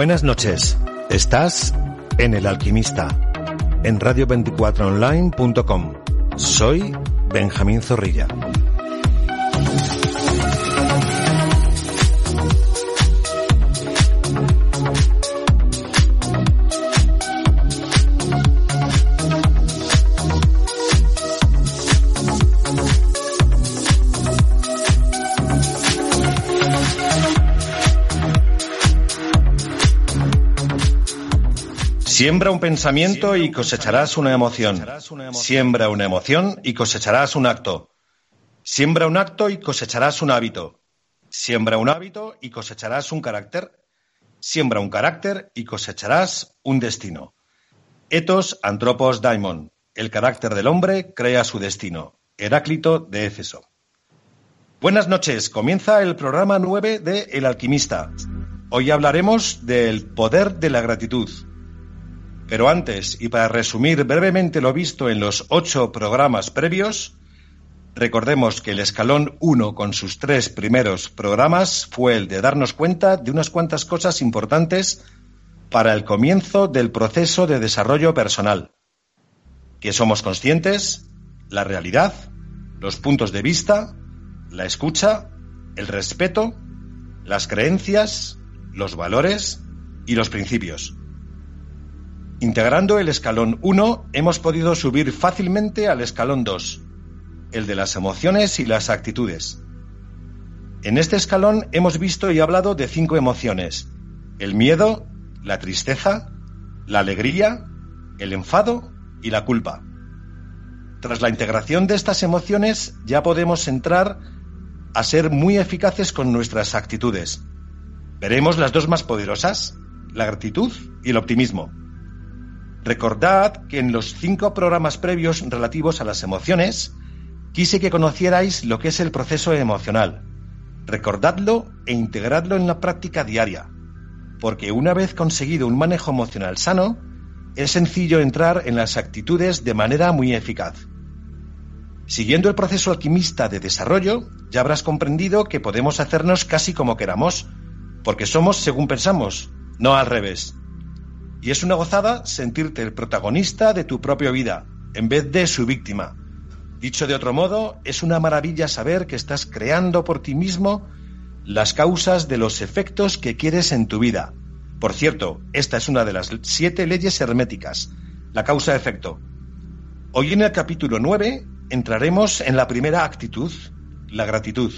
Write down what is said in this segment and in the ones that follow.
Buenas noches. Estás en El Alquimista, en radio24online.com. Soy Benjamín Zorrilla. Siembra un pensamiento y cosecharás una emoción. Siembra una emoción y cosecharás un acto. Siembra un acto y cosecharás un hábito. Siembra un hábito y cosecharás un carácter. Siembra un carácter y cosecharás un destino. Etos Antropos Daimon. El carácter del hombre crea su destino. Heráclito de Éfeso. Buenas noches. Comienza el programa 9 de El Alquimista. Hoy hablaremos del poder de la gratitud. Pero antes, y para resumir brevemente lo visto en los ocho programas previos, recordemos que el escalón 1 con sus tres primeros programas fue el de darnos cuenta de unas cuantas cosas importantes para el comienzo del proceso de desarrollo personal. Que somos conscientes, la realidad, los puntos de vista, la escucha, el respeto, las creencias, los valores y los principios. Integrando el escalón 1, hemos podido subir fácilmente al escalón 2, el de las emociones y las actitudes. En este escalón hemos visto y hablado de cinco emociones, el miedo, la tristeza, la alegría, el enfado y la culpa. Tras la integración de estas emociones ya podemos entrar a ser muy eficaces con nuestras actitudes. Veremos las dos más poderosas, la gratitud y el optimismo. Recordad que en los cinco programas previos relativos a las emociones, quise que conocierais lo que es el proceso emocional. Recordadlo e integradlo en la práctica diaria, porque una vez conseguido un manejo emocional sano, es sencillo entrar en las actitudes de manera muy eficaz. Siguiendo el proceso alquimista de desarrollo, ya habrás comprendido que podemos hacernos casi como queramos, porque somos según pensamos, no al revés. Y es una gozada sentirte el protagonista de tu propia vida, en vez de su víctima. Dicho de otro modo, es una maravilla saber que estás creando por ti mismo las causas de los efectos que quieres en tu vida. Por cierto, esta es una de las siete leyes herméticas, la causa-efecto. Hoy en el capítulo 9 entraremos en la primera actitud, la gratitud.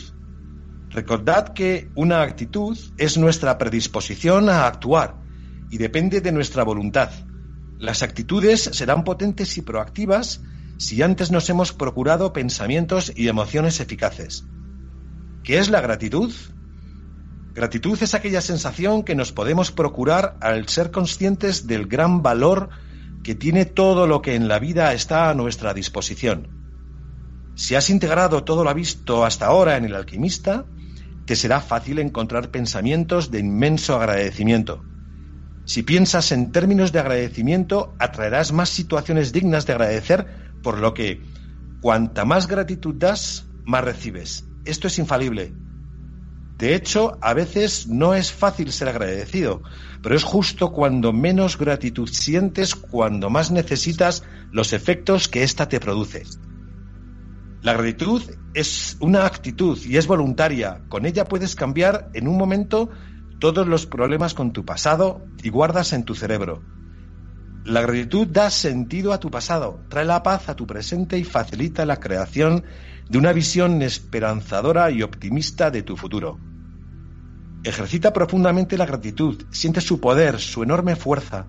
Recordad que una actitud es nuestra predisposición a actuar, y depende de nuestra voluntad. Las actitudes serán potentes y proactivas si antes nos hemos procurado pensamientos y emociones eficaces. ¿Qué es la gratitud? Gratitud es aquella sensación que nos podemos procurar al ser conscientes del gran valor que tiene todo lo que en la vida está a nuestra disposición. Si has integrado todo lo visto hasta ahora en el alquimista, te será fácil encontrar pensamientos de inmenso agradecimiento. Si piensas en términos de agradecimiento, atraerás más situaciones dignas de agradecer, por lo que cuanta más gratitud das, más recibes. Esto es infalible. De hecho, a veces no es fácil ser agradecido, pero es justo cuando menos gratitud sientes cuando más necesitas los efectos que ésta te produce. La gratitud es una actitud y es voluntaria. Con ella puedes cambiar en un momento todos los problemas con tu pasado y guardas en tu cerebro. La gratitud da sentido a tu pasado, trae la paz a tu presente y facilita la creación de una visión esperanzadora y optimista de tu futuro. Ejercita profundamente la gratitud, siente su poder, su enorme fuerza.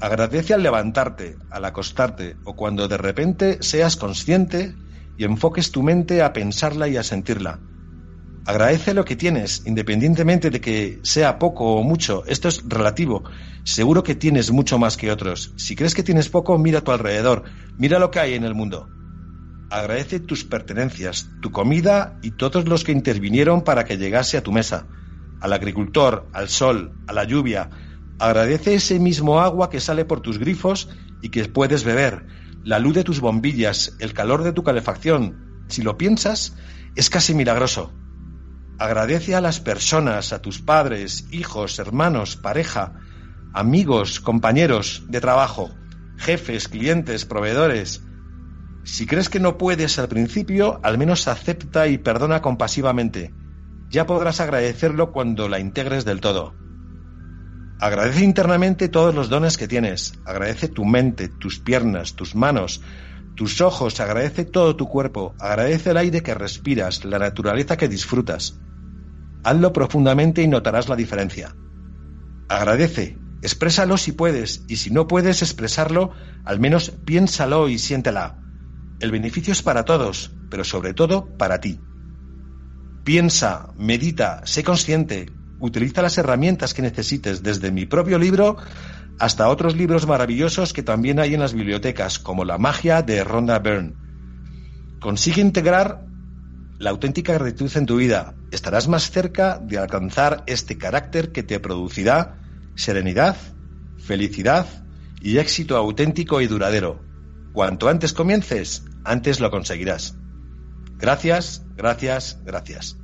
Agradece al levantarte, al acostarte o cuando de repente seas consciente y enfoques tu mente a pensarla y a sentirla. Agradece lo que tienes, independientemente de que sea poco o mucho. Esto es relativo. Seguro que tienes mucho más que otros. Si crees que tienes poco, mira a tu alrededor. Mira lo que hay en el mundo. Agradece tus pertenencias, tu comida y todos los que intervinieron para que llegase a tu mesa. Al agricultor, al sol, a la lluvia. Agradece ese mismo agua que sale por tus grifos y que puedes beber. La luz de tus bombillas, el calor de tu calefacción. Si lo piensas, es casi milagroso. Agradece a las personas, a tus padres, hijos, hermanos, pareja, amigos, compañeros de trabajo, jefes, clientes, proveedores. Si crees que no puedes al principio, al menos acepta y perdona compasivamente. Ya podrás agradecerlo cuando la integres del todo. Agradece internamente todos los dones que tienes. Agradece tu mente, tus piernas, tus manos, tus ojos. Agradece todo tu cuerpo. Agradece el aire que respiras, la naturaleza que disfrutas. Hazlo profundamente y notarás la diferencia. Agradece, exprésalo si puedes, y si no puedes expresarlo, al menos piénsalo y siéntela. El beneficio es para todos, pero sobre todo para ti. Piensa, medita, sé consciente, utiliza las herramientas que necesites, desde mi propio libro hasta otros libros maravillosos que también hay en las bibliotecas, como La magia de Rhonda Byrne. Consigue integrar la auténtica gratitud en tu vida. Estarás más cerca de alcanzar este carácter que te producirá serenidad, felicidad y éxito auténtico y duradero. Cuanto antes comiences, antes lo conseguirás. Gracias, gracias, gracias.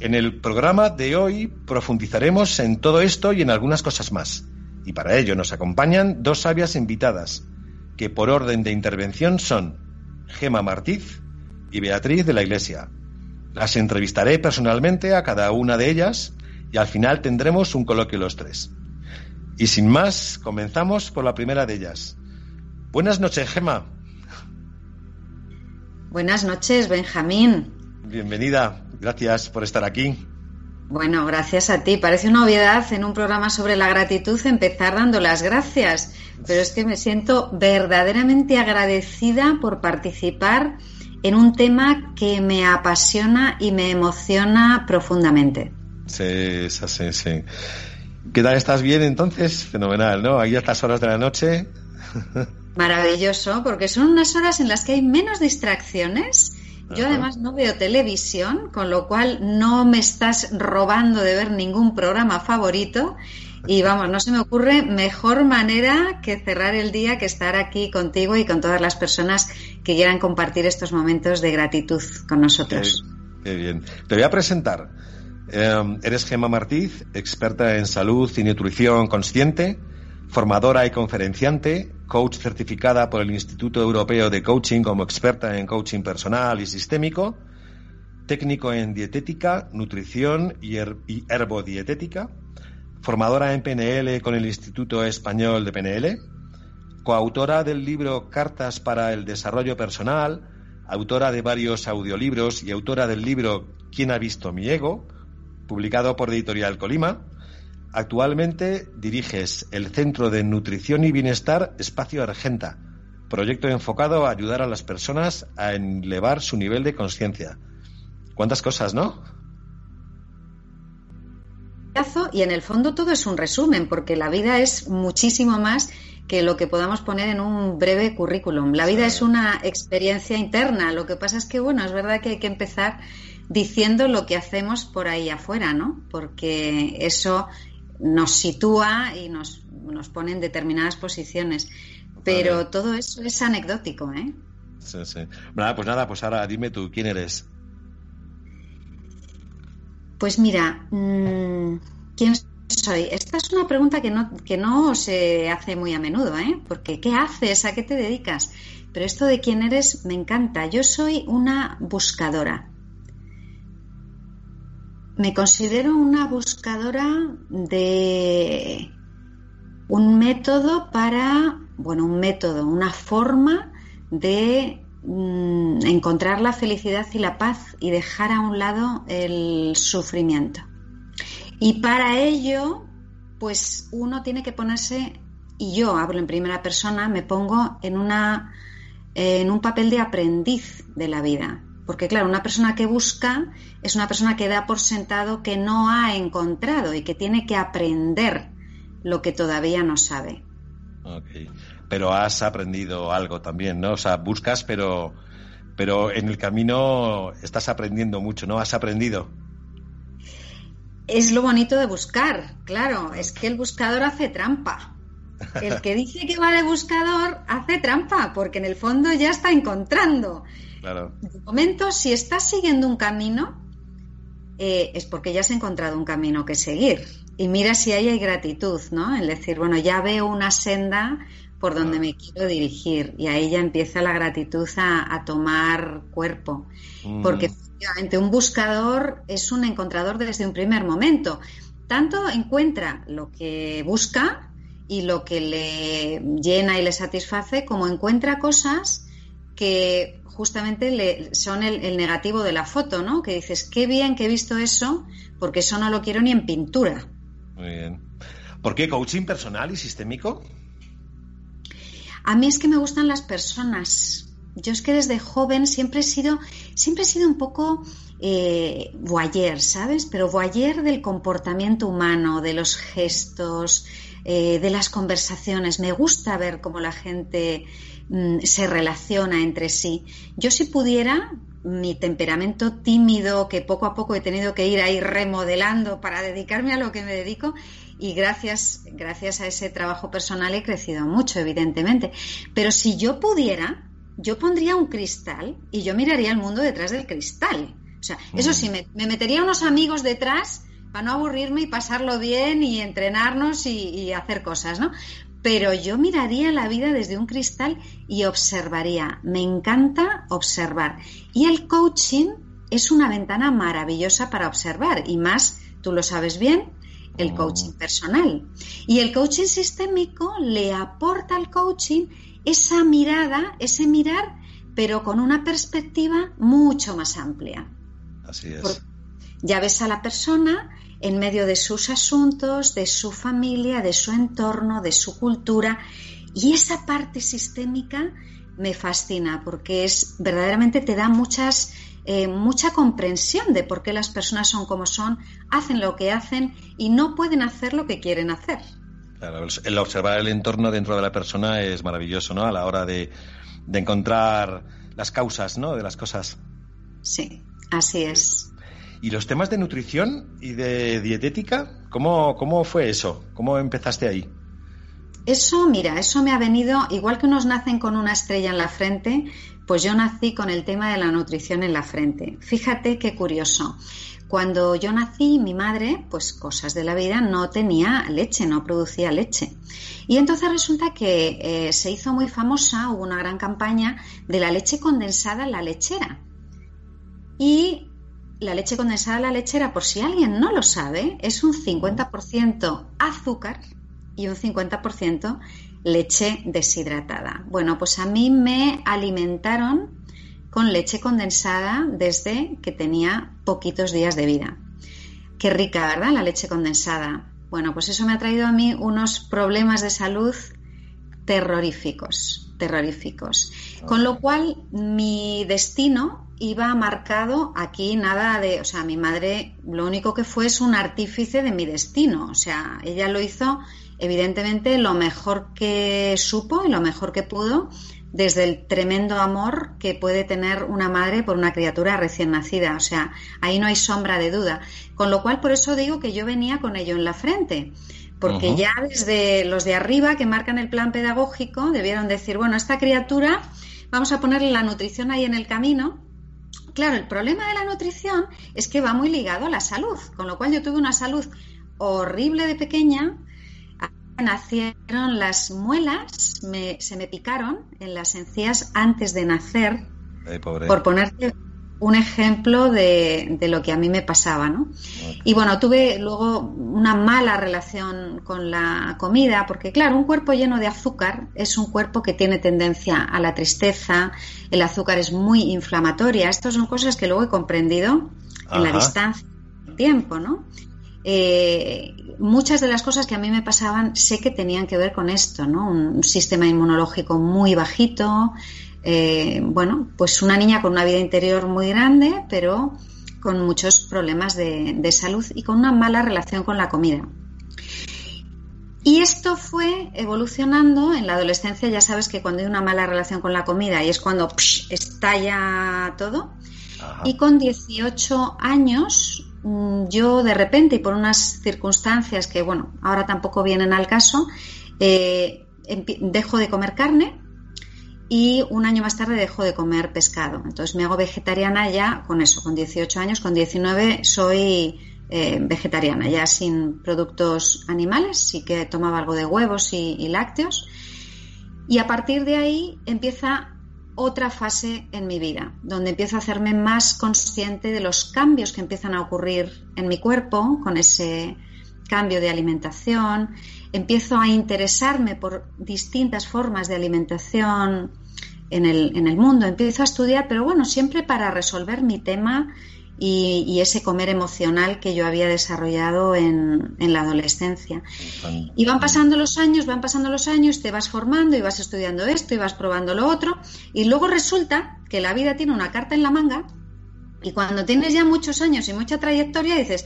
En el programa de hoy profundizaremos en todo esto y en algunas cosas más. Y para ello nos acompañan dos sabias invitadas, que por orden de intervención son Gema Martiz y Beatriz de la Iglesia. Las entrevistaré personalmente a cada una de ellas y al final tendremos un coloquio los tres. Y sin más, comenzamos por la primera de ellas. Buenas noches, Gema. Buenas noches, Benjamín. Bienvenida, gracias por estar aquí. Bueno, gracias a ti. Parece una obviedad en un programa sobre la gratitud empezar dando las gracias, pero es que me siento verdaderamente agradecida por participar en un tema que me apasiona y me emociona profundamente. Sí, sí, sí. ¿Qué tal estás bien entonces? Fenomenal, ¿no? Ahí a estas horas de la noche. Maravilloso, porque son unas horas en las que hay menos distracciones. Yo además no veo televisión, con lo cual no me estás robando de ver ningún programa favorito. Y vamos, no se me ocurre mejor manera que cerrar el día que estar aquí contigo y con todas las personas que quieran compartir estos momentos de gratitud con nosotros. Qué, bien. Te voy a presentar. Em, eres Gema Martiz, experta en salud y nutrición consciente, formadora y conferenciante, coach certificada por el Instituto Europeo de Coaching como experta en coaching personal y sistémico, técnico en dietética, nutrición y, y herbodietética, formadora en PNL con el Instituto Español de PNL, coautora del libro Cartas para el Desarrollo Personal, autora de varios audiolibros y autora del libro ¿Quién ha visto mi ego?, publicado por Editorial Colima. Actualmente diriges el Centro de Nutrición y Bienestar Espacio Argenta, proyecto enfocado a ayudar a las personas a elevar su nivel de conciencia. ¿Cuántas cosas, no? Y en el fondo todo es un resumen, porque la vida es muchísimo más que lo que podamos poner en un breve currículum. La vida es una experiencia interna. Lo que pasa es que, bueno, es verdad que hay que empezar diciendo lo que hacemos por ahí afuera, ¿no? Porque eso nos sitúa y nos, nos pone en determinadas posiciones. Pero todo eso es anecdótico, ¿eh? Sí, sí. Nada, pues nada, pues ahora dime tú, ¿quién eres? Pues mira, mm, ¿quién soy? Esta es una pregunta que no, que no se hace muy a menudo, ¿eh? Porque ¿qué haces? ¿A qué te dedicas? Pero esto de quién eres me encanta. Yo soy una buscadora. Me considero una buscadora de un método para, bueno, un método, una forma de Mm, encontrar la felicidad y la paz y dejar a un lado el sufrimiento. Y para ello, pues uno tiene que ponerse, y yo hablo en primera persona, me pongo en, una, en un papel de aprendiz de la vida. Porque claro, una persona que busca es una persona que da por sentado que no ha encontrado y que tiene que aprender lo que todavía no sabe pero has aprendido algo también, ¿no? O sea, buscas, pero, pero en el camino estás aprendiendo mucho, ¿no? Has aprendido. Es lo bonito de buscar, claro, es que el buscador hace trampa. El que dice que va de buscador hace trampa, porque en el fondo ya está encontrando. Claro. De momento, si estás siguiendo un camino, eh, es porque ya has encontrado un camino que seguir. Y mira si ahí hay gratitud, ¿no? En decir, bueno, ya veo una senda por donde me quiero dirigir y ahí ya empieza la gratitud a, tomar cuerpo. Mm. Porque efectivamente un buscador es un encontrador desde un primer momento. Tanto encuentra lo que busca y lo que le llena y le satisface, como encuentra cosas que justamente le, son el, negativo de la foto, ¿no? Que dices, qué bien que he visto eso, porque eso no lo quiero ni en pintura. Muy bien. ¿Por qué coaching personal y sistémico? A mí es que me gustan las personas. Yo es que desde joven siempre he sido, siempre he sido un poco eh, voyeur, ¿sabes? Pero voyeur del comportamiento humano, de los gestos, eh, de las conversaciones. Me gusta ver cómo la gente mm, se relaciona entre sí. Yo si pudiera, mi temperamento tímido, que poco a poco he tenido que ir ahí remodelando para dedicarme a lo que me dedico, y gracias, gracias a ese trabajo personal he crecido mucho, evidentemente. Pero si yo pudiera, yo pondría un cristal y yo miraría el mundo detrás del cristal. O sea, eso sí, me, me metería unos amigos detrás para no aburrirme y pasarlo bien y entrenarnos y, hacer cosas, ¿no? Pero yo miraría la vida desde un cristal y observaría. Me encanta observar. Y el coaching es una ventana maravillosa para observar y más, tú lo sabes bien, el oh. coaching personal. Y el coaching sistémico le aporta al coaching esa mirada, ese mirar, pero con una perspectiva mucho más amplia. Así es. ya ves a la persona en medio de sus asuntos, de su familia, de su entorno, de su cultura. Y esa parte sistémica me fascina porque es verdaderamente te da muchas eh, mucha comprensión de por qué las personas son como son, hacen lo que hacen y no pueden hacer lo que quieren hacer. Claro, el observar el entorno dentro de la persona es maravilloso, ¿no? A la hora de, de encontrar las causas, ¿no? De las cosas. Sí, así es. ¿Y los temas de nutrición y de dietética? ¿Cómo, cómo fue eso? ¿Cómo empezaste ahí? Eso, mira, eso me ha venido, igual que unos nacen con una estrella en la frente, pues yo nací con el tema de la nutrición en la frente. Fíjate qué curioso. Cuando yo nací, mi madre, pues cosas de la vida, no tenía leche, no producía leche. Y entonces resulta que eh, se hizo muy famosa, hubo una gran campaña de la leche condensada en la lechera. Y la leche condensada la lechera, por si alguien no lo sabe, es un 50% azúcar y un 50% leche deshidratada. Bueno, pues a mí me alimentaron con leche condensada desde que tenía poquitos días de vida. Qué rica, ¿verdad? La leche condensada. Bueno, pues eso me ha traído a mí unos problemas de salud terroríficos, terroríficos. Con lo cual, mi destino iba marcado aquí nada de, o sea, mi madre lo único que fue es un artífice de mi destino, o sea, ella lo hizo evidentemente lo mejor que supo y lo mejor que pudo desde el tremendo amor que puede tener una madre por una criatura recién nacida, o sea, ahí no hay sombra de duda, con lo cual por eso digo que yo venía con ello en la frente. Porque ya desde los de arriba que marcan el plan pedagógico debieron decir, bueno, esta criatura vamos a ponerle la nutrición ahí en el camino Claro, el problema de la nutrición es que va muy ligado a la salud, con lo cual yo tuve una salud horrible de pequeña, nacieron las muelas, se me picaron en las encías antes de nacer, por ponerte un ejemplo de, lo que a mí me pasaba, ¿no? Y bueno, tuve luego una mala relación con la comida, porque claro, un cuerpo lleno de azúcar es un cuerpo que tiene tendencia a la tristeza, el azúcar es muy inflamatoria, estas son cosas que luego he comprendido en la distancia del tiempo, ¿no? Eh, muchas de las cosas que a mí me pasaban sé que tenían que ver con esto, ¿no? Un sistema inmunológico muy bajito, eh, bueno, pues una niña con una vida interior muy grande, pero con muchos problemas de, salud y con una mala relación con la comida. Y esto fue evolucionando en la adolescencia, ya sabes que cuando hay una mala relación con la comida y es cuando estalla todo. Y con 18 años, mm, yo de repente y por unas circunstancias que, bueno, ahora tampoco vienen al caso, eh, dejo de comer carne y un año más tarde dejo de comer pescado. Entonces me hago vegetariana ya con eso, con 18 años, con 19 soy eh, vegetariana, ya sin productos animales, sí que tomaba algo de huevos y, y lácteos. Y a partir de ahí empieza otra fase en mi vida, donde empiezo a hacerme más consciente de los cambios que empiezan a ocurrir en mi cuerpo con ese cambio de alimentación, empiezo a interesarme por distintas formas de alimentación en el, en el mundo, empiezo a estudiar, pero bueno, siempre para resolver mi tema y, ese comer emocional que yo había desarrollado en, en, la adolescencia. Y van pasando los años, van pasando los años, te vas formando y vas estudiando esto y vas probando lo otro, y luego resulta que la vida tiene una carta en la manga, y cuando tienes ya muchos años y mucha trayectoria dices,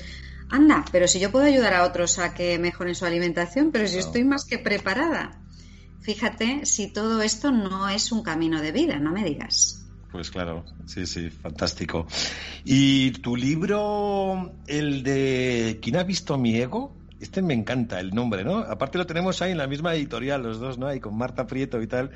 anda, pero si yo puedo ayudar a otros a que mejoren su alimentación, pero si estoy más que preparada. Fíjate si todo esto no es un camino de vida, no me digas. Pues claro, sí, sí, fantástico. ¿Y tu libro, el de ¿Quién ha visto mi ego? Este me encanta el nombre, ¿no? Aparte lo tenemos ahí en la misma editorial los dos, ¿no? Ahí con Marta Prieto y tal.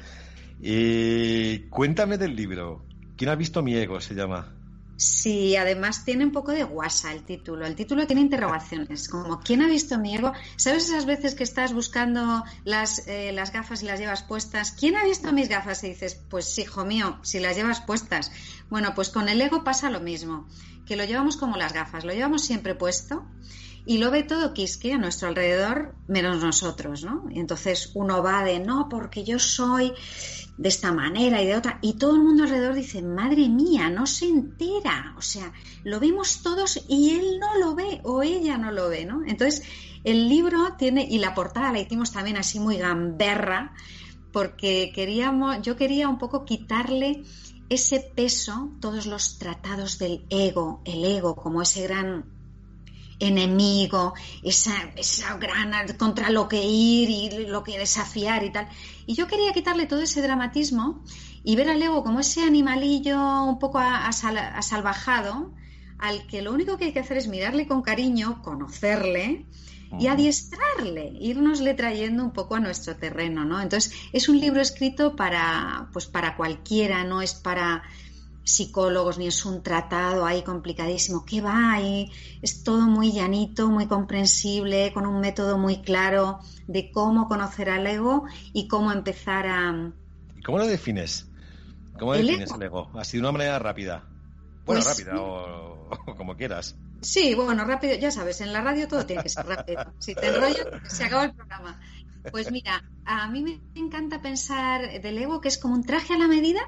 Eh, cuéntame del libro. ¿Quién ha visto mi ego? Se llama. Sí, además tiene un poco de guasa el título. El título tiene interrogaciones, como ¿quién ha visto mi ego? ¿Sabes esas veces que estás buscando las, eh, las gafas y las llevas puestas? ¿Quién ha visto mis gafas? Y dices, pues hijo mío, si las llevas puestas. Bueno, pues con el ego pasa lo mismo, que lo llevamos como las gafas, lo llevamos siempre puesto y lo ve todo Quisque a nuestro alrededor, menos nosotros, ¿no? Y entonces uno va de, no, porque yo soy de esta manera y de otra, y todo el mundo alrededor dice, madre mía, no se entera, o sea, lo vemos todos y él no lo ve o ella no lo ve, ¿no? Entonces, el libro tiene, y la portada la hicimos también así muy gamberra, porque queríamos, yo quería un poco quitarle ese peso, todos los tratados del ego, el ego como ese gran enemigo, esa, esa gran contra lo que ir y lo que desafiar y tal. Y yo quería quitarle todo ese dramatismo y ver al ego como ese animalillo un poco asalvajado, al que lo único que hay que hacer es mirarle con cariño, conocerle y adiestrarle, irnosle trayendo un poco a nuestro terreno, ¿no? Entonces, es un libro escrito para, pues para cualquiera, no es para psicólogos ni es un tratado ahí complicadísimo. ¿Qué va ahí? Es todo muy llanito, muy comprensible, con un método muy claro de cómo conocer al ego y cómo empezar a. ¿Y cómo lo defines? ¿Cómo defines el ego? Así de una manera rápida. Bueno, pues rápida o, como quieras. Sí, bueno, rápido, ya sabes, en la radio todo tiene que ser rápido. Si te enrollo, se acaba el programa. Pues mira, a mí me encanta pensar del ego que es como un traje a la medida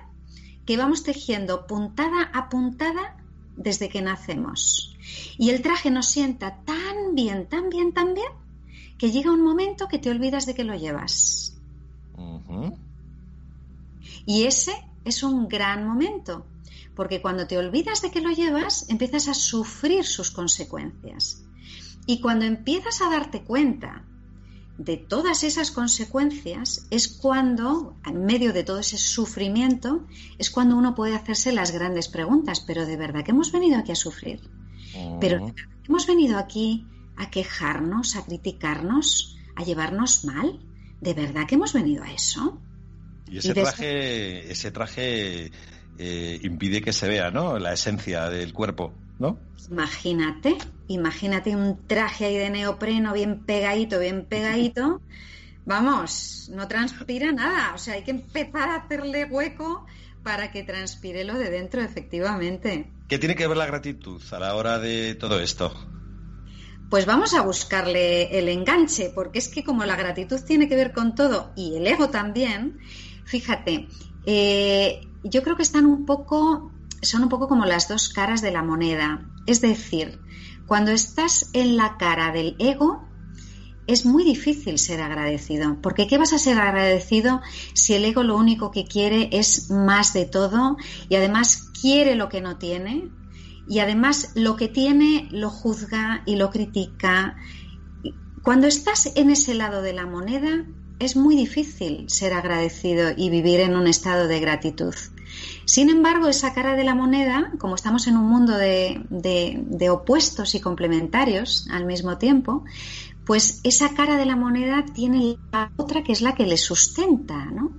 que vamos tejiendo puntada a puntada desde que nacemos. Y el traje nos sienta tan bien, tan bien, tan bien, que llega un momento que te olvidas de que lo llevas. Y ese es un gran momento, porque cuando te olvidas de que lo llevas, empiezas a sufrir sus consecuencias. Y cuando empiezas a darte cuenta de todas esas consecuencias es cuando, en medio de todo ese sufrimiento, es cuando uno puede hacerse las grandes preguntas. Pero de verdad que hemos venido aquí a sufrir. Pero hemos venido aquí a quejarnos, a criticarnos, a llevarnos mal. ¿De verdad que hemos venido a eso? Y ese traje, ese traje eh, impide que se vea, ¿no? La esencia del cuerpo, ¿no? Imagínate, imagínate un traje ahí de neopreno bien pegadito, bien pegadito. Vamos, no transpira nada. O sea, hay que empezar a hacerle hueco para que transpire lo de dentro, efectivamente. ¿Qué tiene que ver la gratitud a la hora de todo esto? Pues vamos a buscarle el enganche, porque es que como la gratitud tiene que ver con todo y el ego también, fíjate, eh, yo creo que están un poco, son un poco como las dos caras de la moneda. Es decir, cuando estás en la cara del ego, es muy difícil ser agradecido, porque ¿qué vas a ser agradecido si el ego lo único que quiere es más de todo y además quiere lo que no tiene y además lo que tiene lo juzga y lo critica? Cuando estás en ese lado de la moneda, es muy difícil ser agradecido y vivir en un estado de gratitud. Sin embargo, esa cara de la moneda, como estamos en un mundo de, opuestos y complementarios al mismo tiempo, pues esa cara de la moneda tiene la otra que es la que le sustenta, ¿no?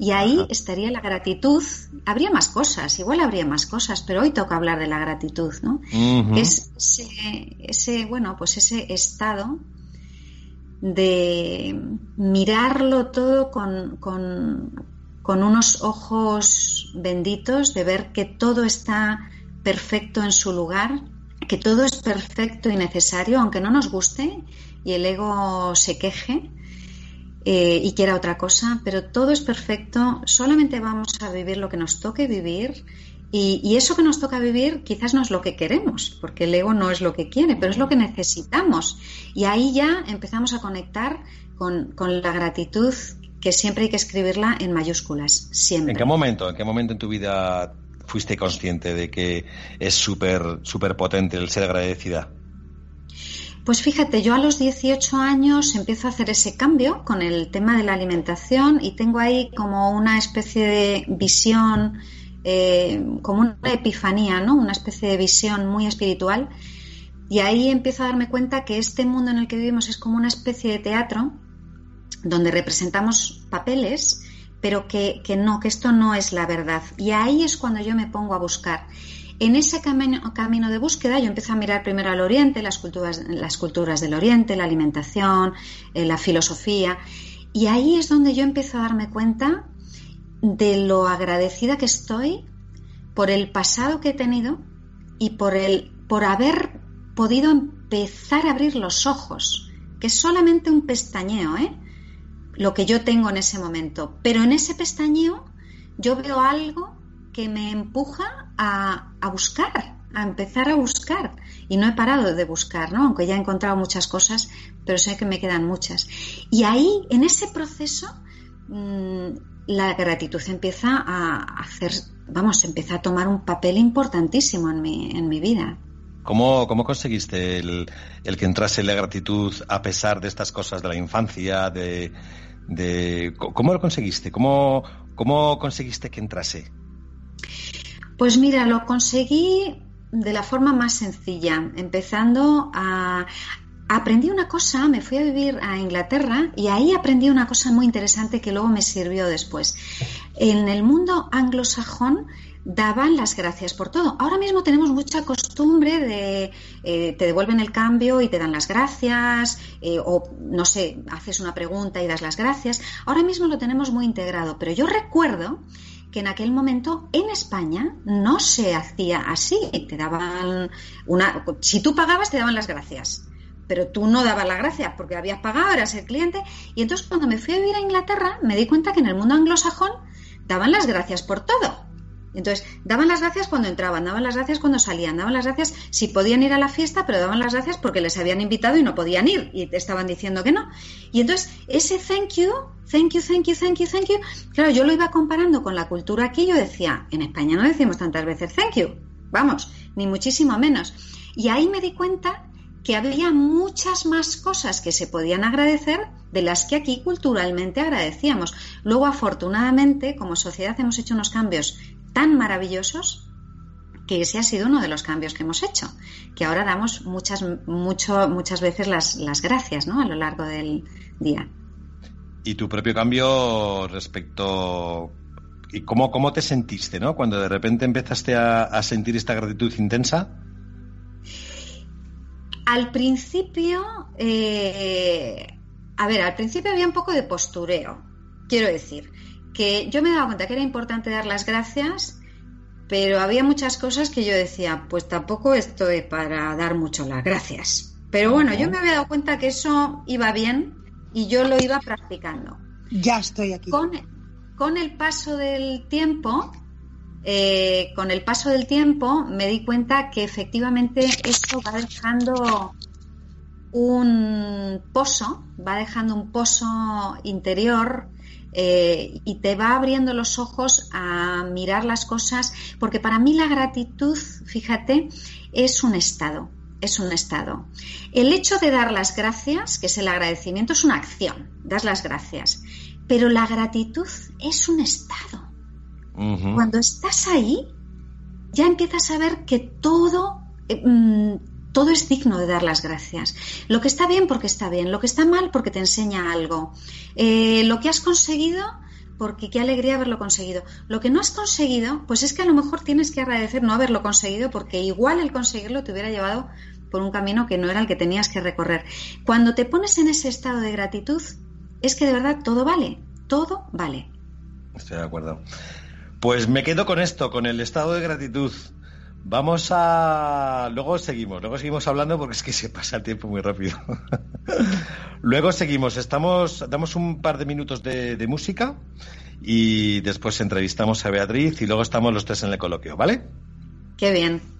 Y ahí estaría la gratitud. Habría más cosas, igual habría más cosas, pero hoy toca hablar de la gratitud, ¿no? Es ese, bueno, pues ese estado de mirarlo todo con, con unos ojos benditos, de ver que todo está perfecto en su lugar, que todo es perfecto y necesario, aunque no nos guste y el ego se queje eh, y quiera otra cosa, pero todo es perfecto, solamente vamos a vivir lo que nos toque vivir y, eso que nos toca vivir quizás no es lo que queremos, porque el ego no es lo que quiere, pero es lo que necesitamos. Y ahí ya empezamos a conectar con, con la gratitud que siempre hay que escribirla en mayúsculas, siempre. ¿En qué momento, en qué momento en tu vida fuiste consciente de que es súper súper potente el ser agradecida? Pues fíjate, yo a los 18 años empiezo a hacer ese cambio con el tema de la alimentación y tengo ahí como una especie de visión, eh, como una epifanía, ¿no? Una especie de visión muy espiritual. Y ahí empiezo a darme cuenta que este mundo en el que vivimos es como una especie de teatro donde representamos papeles pero que, no, que esto no es la verdad. Y ahí es cuando yo me pongo a buscar. En ese camino, camino de búsqueda yo empiezo a mirar primero al Oriente, las culturas, las culturas del Oriente, la alimentación, eh, la filosofía, y ahí es donde yo empiezo a darme cuenta de lo agradecida que estoy por el pasado que he tenido y por, el, por haber podido empezar a abrir los ojos, que es solamente un pestañeo, ¿eh? lo que yo tengo en ese momento. Pero en ese pestañeo yo veo algo que me empuja a, buscar, a empezar a buscar. Y no he parado de buscar, ¿no? Aunque ya he encontrado muchas cosas, pero sé que me quedan muchas. Y ahí, en ese proceso, mm, la gratitud empieza a hacer, vamos, empieza a tomar un papel importantísimo en mi, en mi vida. ¿Cómo, cómo conseguiste el, el, que entrase la gratitud a pesar de estas cosas de la infancia, de, de ¿cómo lo conseguiste? ¿Cómo, ¿Cómo conseguiste que entrase? Pues mira, lo conseguí de la forma más sencilla, empezando a... Aprendí una cosa, me fui a vivir a Inglaterra y ahí aprendí una cosa muy interesante que luego me sirvió después. En el mundo anglosajón daban las gracias por todo. Ahora mismo tenemos mucha costumbre de eh, te devuelven el cambio y te dan las gracias, eh, o no sé, haces una pregunta y das las gracias. Ahora mismo lo tenemos muy integrado, pero yo recuerdo que en aquel momento en España no se hacía así. Te daban una, si tú pagabas te daban las gracias, pero tú no dabas las gracias porque habías pagado, eras el cliente. Y entonces cuando me fui a vivir a Inglaterra me di cuenta que en el mundo anglosajón daban las gracias por todo. Entonces, daban las gracias cuando entraban, daban las gracias cuando salían, daban las gracias si podían ir a la fiesta, pero daban las gracias porque les habían invitado y no podían ir y estaban diciendo que no. Y entonces, ese thank you, thank you, thank you, thank you, thank you, claro, yo lo iba comparando con la cultura aquí, yo decía, en España no decimos tantas veces thank you, vamos, ni muchísimo menos. Y ahí me di cuenta que había muchas más cosas que se podían agradecer de las que aquí culturalmente agradecíamos. Luego, afortunadamente, como sociedad hemos hecho unos cambios tan maravillosos que ese ha sido uno de los cambios que hemos hecho, que ahora damos muchas, mucho, muchas veces las, las gracias ¿no? a lo largo del día. Y tu propio cambio respecto ¿Y cómo, cómo te sentiste, ¿no? Cuando de repente empezaste a, sentir esta gratitud intensa. Al principio, eh, a ver, al principio había un poco de postureo, quiero decir que yo me daba cuenta que era importante dar las gracias, pero había muchas cosas que yo decía, pues tampoco estoy para dar mucho las gracias. Pero bueno, yo me había dado cuenta que eso iba bien y yo lo iba practicando. Ya estoy aquí. Con, el paso del tiempo, eh, con el paso del tiempo me di cuenta que efectivamente esto va dejando un pozo, va dejando un pozo interior eh, y te va abriendo los ojos a mirar las cosas, porque para mí la gratitud, fíjate, es un estado, es un estado. El hecho de dar las gracias, que es el agradecimiento, es una acción, das las gracias, pero la gratitud es un estado. Cuando estás ahí, ya empiezas a ver que todo... Eh, mm, todo es digno de dar las gracias. Lo que está bien porque está bien, lo que está mal porque te enseña algo. Eh, lo que has conseguido porque qué alegría haberlo conseguido. Lo que no has conseguido, pues es que a lo mejor tienes que agradecer no haberlo conseguido, porque igual el conseguirlo te hubiera llevado por un camino que no era el que tenías que recorrer. Cuando te pones en ese estado de gratitud, es que de verdad todo vale, todo vale. Estoy de acuerdo. Pues me quedo con esto, con el estado de gratitud. Vamos a. Luego seguimos, luego seguimos hablando porque es que se pasa el tiempo muy rápido. luego seguimos, estamos, damos un par de minutos de, de, música y después entrevistamos a Beatriz y luego estamos los tres en el coloquio, ¿vale? Qué bien.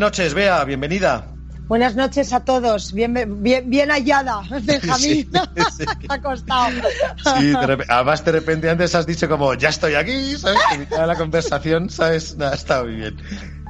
Noches, Bea, bienvenida. Buenas noches a todos, bien, bien, bien hallada, Benjamín. Sí, sí. ha costado. Sí, de además de repente antes has dicho como, ya estoy aquí, ¿sabes? Que la conversación, ¿sabes? ha estado muy bien.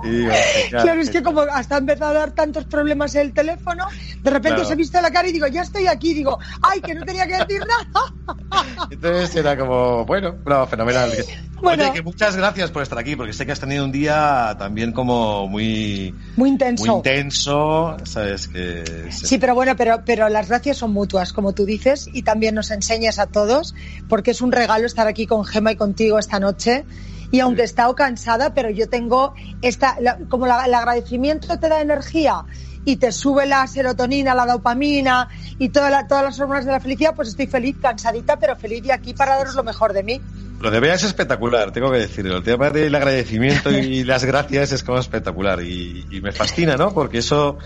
Digo, claro, es que como hasta ha empezado a dar tantos problemas el teléfono, de repente claro. os he visto la cara y digo, ya estoy aquí, digo, ay, que no tenía que decir nada. Entonces era como, bueno, no, fenomenal. Bueno, Oye, que muchas gracias por estar aquí, porque sé que has tenido un día también como muy... Muy intenso. Muy intenso, ¿sabes? Que... Sí, pero bueno, pero, pero las gracias son mutuas, como tú dices, y también nos enseñas a todos, porque es un regalo estar aquí con Gema y contigo esta noche y aunque he estado cansada, pero yo tengo esta, la, como la, el agradecimiento te da energía y te sube la serotonina, la dopamina y toda la, todas las hormonas de la felicidad, pues estoy feliz, cansadita, pero feliz y aquí para daros lo mejor de mí. Lo de Bea es espectacular, tengo que decirlo. El tema del agradecimiento y las gracias es como espectacular y, y me fascina, ¿no? Porque eso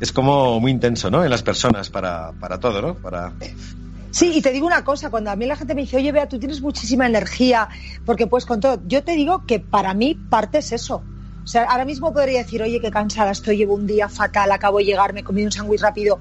es como muy intenso, ¿no? En las personas para, para todo, ¿no? Para... Sí, y te digo una cosa, cuando a mí la gente me dice, oye, Bea, tú tienes muchísima energía, porque pues con todo, yo te digo que para mí parte es eso. O sea, ahora mismo podría decir, oye, qué cansada estoy, llevo un día fatal, acabo de llegar, me he comido un sándwich rápido.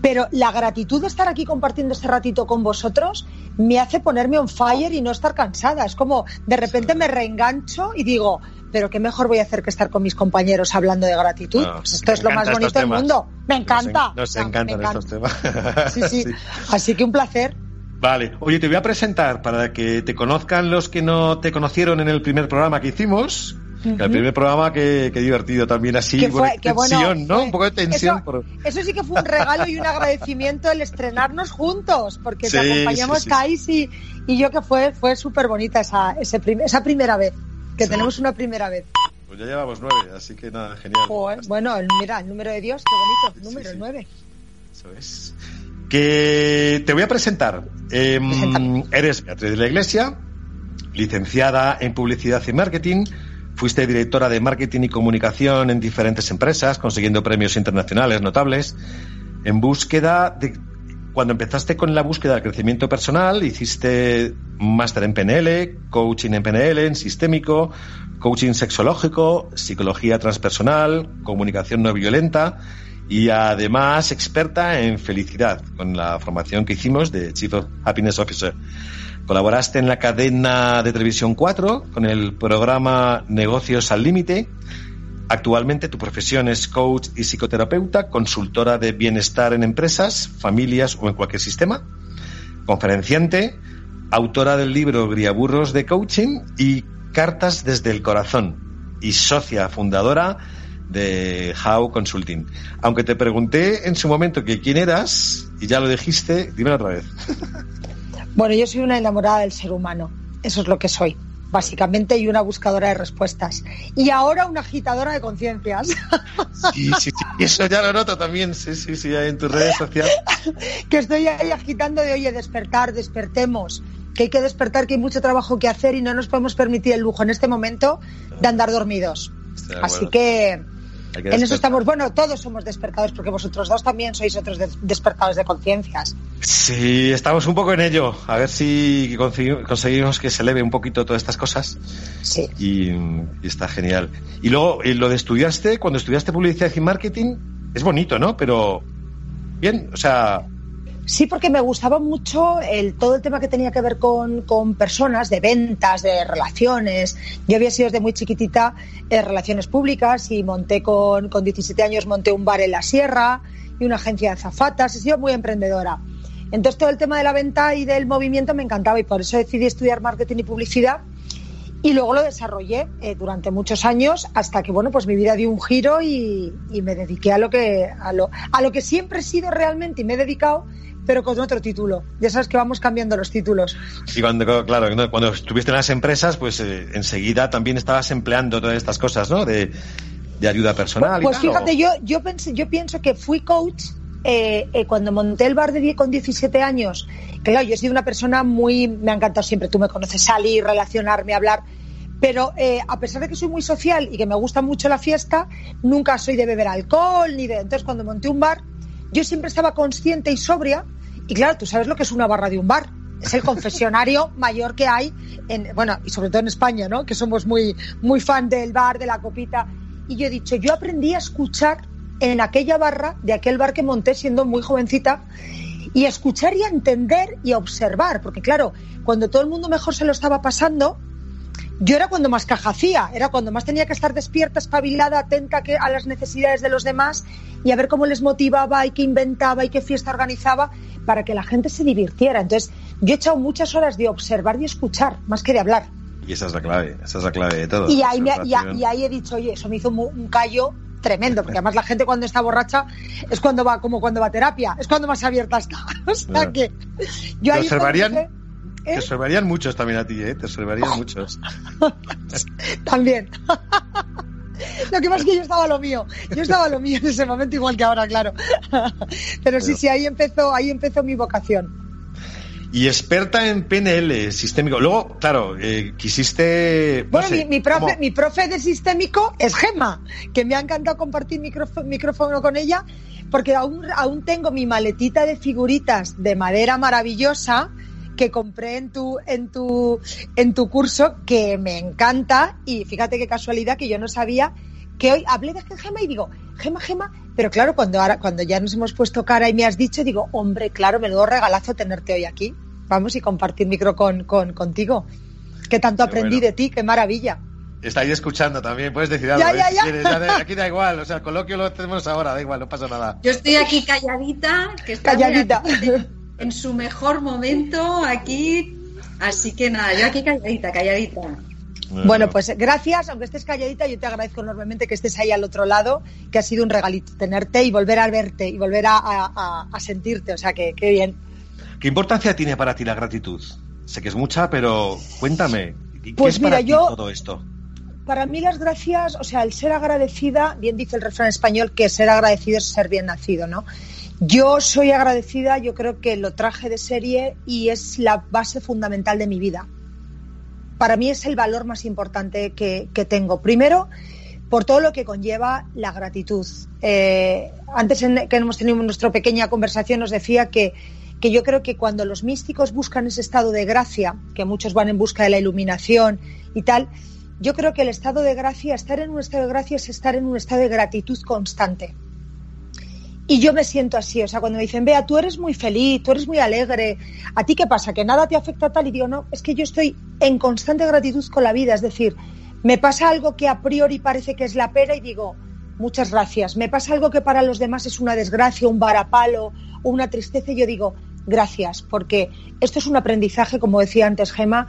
Pero la gratitud de estar aquí compartiendo este ratito con vosotros me hace ponerme on fire y no estar cansada. Es como, de repente me reengancho y digo, pero qué mejor voy a hacer que estar con mis compañeros hablando de gratitud. No, pues esto es lo más bonito del mundo. Me encanta. Nos, en, nos encantan encanta. estos temas. Sí, sí, sí. Así que un placer. Vale, oye, te voy a presentar para que te conozcan los que no te conocieron en el primer programa que hicimos. Uh -huh. El primer programa que, que divertido también así, que fue, que tensión, bueno, ¿no? Fue, un poco de tensión. Eso, por... eso, sí que fue un regalo y un agradecimiento el estrenarnos juntos, porque sí, te acompañamos, sí, Thais, y, y, yo que fue, fue súper bonita esa, ese prim esa primera vez, que tenemos una primera vez. Pues ya llevamos nueve, así que nada, genial. Joder, bueno, mira, el número de Dios, qué bonito, número nueve. Eso es. Que te voy a presentar. Em, eres Beatriz de la Iglesia, licenciada en Publicidad y Marketing. Fuiste directora de Marketing y Comunicación en diferentes empresas, consiguiendo premios internacionales notables. En búsqueda de cuando empezaste con la búsqueda del crecimiento personal, hiciste máster en PNL, coaching en PNL, en sistémico, coaching sexológico, psicología transpersonal, comunicación no violenta y además experta en felicidad con la formación que hicimos de Chief Happiness Officer. Colaboraste en la cadena de televisión 4 con el programa Negocios al Límite Actualmente tu profesión es coach y psicoterapeuta, consultora de bienestar en empresas, familias o en cualquier sistema, conferenciante, autora del libro Griaburros de Coaching y Cartas desde el Corazón y socia fundadora de How Consulting. Aunque te pregunté en su momento que quién eras y ya lo dijiste, dímelo otra vez. Bueno, yo soy una enamorada del ser humano. Eso es lo que soy básicamente, y una buscadora de respuestas. Y ahora una agitadora de conciencias. Sí, sí, sí, eso ya lo noto también, sí, sí, sí, en tus redes sociales. que estoy ahí agitando de, oye, despertar, despertemos, que hay que despertar, que hay mucho trabajo que hacer y no nos podemos permitir el lujo en este momento de andar dormidos. Así que en eso estamos, bueno, todos somos despertados porque vosotros dos también sois otros despertados de conciencias. Sí, estamos un poco en ello. A ver si conseguimos que se eleve un poquito todas estas cosas. Sí. Y, está genial. Y luego, lo de estudiaste, cuando estudiaste publicidad y marketing, es bonito, ¿no? Pero, bien, o sea, Sí, porque me gustaba mucho el, todo el tema que tenía que ver con, personas, de ventas, de relaciones. Yo había sido desde muy chiquitita en relaciones públicas y monté con, con 17 años, monté un bar en la sierra y una agencia de zafatas. He sido muy emprendedora. Entonces todo el tema de la venta y del movimiento me encantaba y por eso decidí estudiar marketing y publicidad y luego lo desarrollé eh, durante muchos años hasta que bueno pues mi vida dio un giro y, y, me dediqué a lo que a lo, a lo que siempre he sido realmente y me he dedicado pero con otro título. Ya sabes que vamos cambiando los títulos. Y cuando, claro, cuando estuviste en las empresas, pues eh, enseguida también estabas empleando todas estas cosas, ¿no? De, ayuda personal. Pues, y fíjate, yo, yo, pensé, yo pienso que fui coach eh, eh, cuando monté el bar de 10 con 17 años. Claro, yo he sido una persona muy. Me ha encantado siempre, tú me conoces, salir, relacionarme, hablar. Pero a pesar de que soy muy social y que me gusta mucho la fiesta, nunca soy de beber alcohol ni de. Entonces, cuando monté un bar, yo siempre estaba consciente y sobria y claro, tú sabes lo que es una barra de un bar. Es el confesionario mayor que hay, en, bueno, y sobre todo en España, ¿no? Que somos muy, muy fan del bar, de la copita. Y yo he dicho, yo aprendí a escuchar en aquella barra, de aquel bar que monté siendo muy jovencita, y a escuchar y a entender y a observar, porque claro, cuando todo el mundo mejor se lo estaba pasando, yo era cuando más caja hacía, era cuando más tenía que estar despierta, espabilada, atenta a las necesidades de los demás y a ver cómo les motivaba y qué inventaba y qué fiesta organizaba para que la gente se divirtiera. Entonces, yo he echado muchas horas de observar y escuchar, más que de hablar. Y esa es la clave, esa es la clave de todo. Y ahí, y, ahí he dicho, oye, eso me hizo un callo tremendo, porque además la gente cuando está borracha es cuando va, como cuando va a terapia, es cuando más abierta está. O sea que yo ahí observarían? ¿Eh? observarían muchos también a ti, ¿eh? Te observarían muchos. también. Lo que pasa es que yo estaba lo mío. Yo estaba lo mío en ese momento, igual que ahora, claro. Pero sí, sí, ahí empezó, ahí empezó mi vocación. Y experta en PNL sistémico. Luego, claro, eh, quisiste. bueno, mi, profe, mi profe de sistémico es Gema, que me ha encantado compartir micrófono, micrófono con ella, porque aún, aún tengo mi maletita de figuritas de madera maravillosa que compré en tu, en tu, en tu curso, que me encanta, y fíjate qué casualidad que yo no sabía que hoy hablé de Gema y digo, Gema, Gema, pero claro, cuando ahora, cuando ya nos hemos puesto cara y me has dicho, digo, hombre, claro, menudo regalazo tenerte hoy aquí. Vamos y compartir micro con, con contigo. Que tanto aprendí de ti, qué maravilla. Está ahí escuchando también, puedes decir algo. Ya, ¿eh? ya, aquí da igual, o sea, el coloquio lo tenemos ahora, da igual, no pasa nada. Yo estoy aquí calladita, que está calladita en su mejor momento aquí. Así que nada, yo aquí calladita, calladita. Bueno. pues gracias, aunque estés calladita, yo te agradezco enormemente que estés ahí al otro lado, que ha sido un regalito tenerte y volver a verte y volver a, sentirte, o sea que qué bien. ¿Qué importancia tiene para ti la gratitud? Sé que es mucha, pero cuéntame, ¿qué pues es mira, para yo, todo esto? Para mí las gracias, o sea, el ser agradecida, bien dice el refrán español que ser agradecido es ser bien nacido, ¿no? Yo soy agradecida, yo creo que lo traje de serie y es la base fundamental de mi vida. Para mí es el valor más importante que, tengo. Primero, por todo lo que conlleva la gratitud. Eh, antes que hemos tenido nuestra pequeña conversación nos decía que, que yo creo que cuando los místicos buscan ese estado de gracia, que muchos van en busca de la iluminación y tal, yo creo que el estado de gracia, estar en un estado de gracia es estar en un estado de gratitud constante. Y yo me siento así, o sea, cuando me dicen, vea, tú eres muy feliz, tú eres muy alegre, ¿a ti qué pasa? ¿Que nada te afecta tal? Y digo, no, es que yo estoy en constante gratitud con la vida, es decir, me pasa algo que a priori parece que es la pera y digo, muchas gracias. Me pasa algo que para los demás es una desgracia, un varapalo una tristeza y yo digo, gracias, porque esto es un aprendizaje, como decía antes Gema,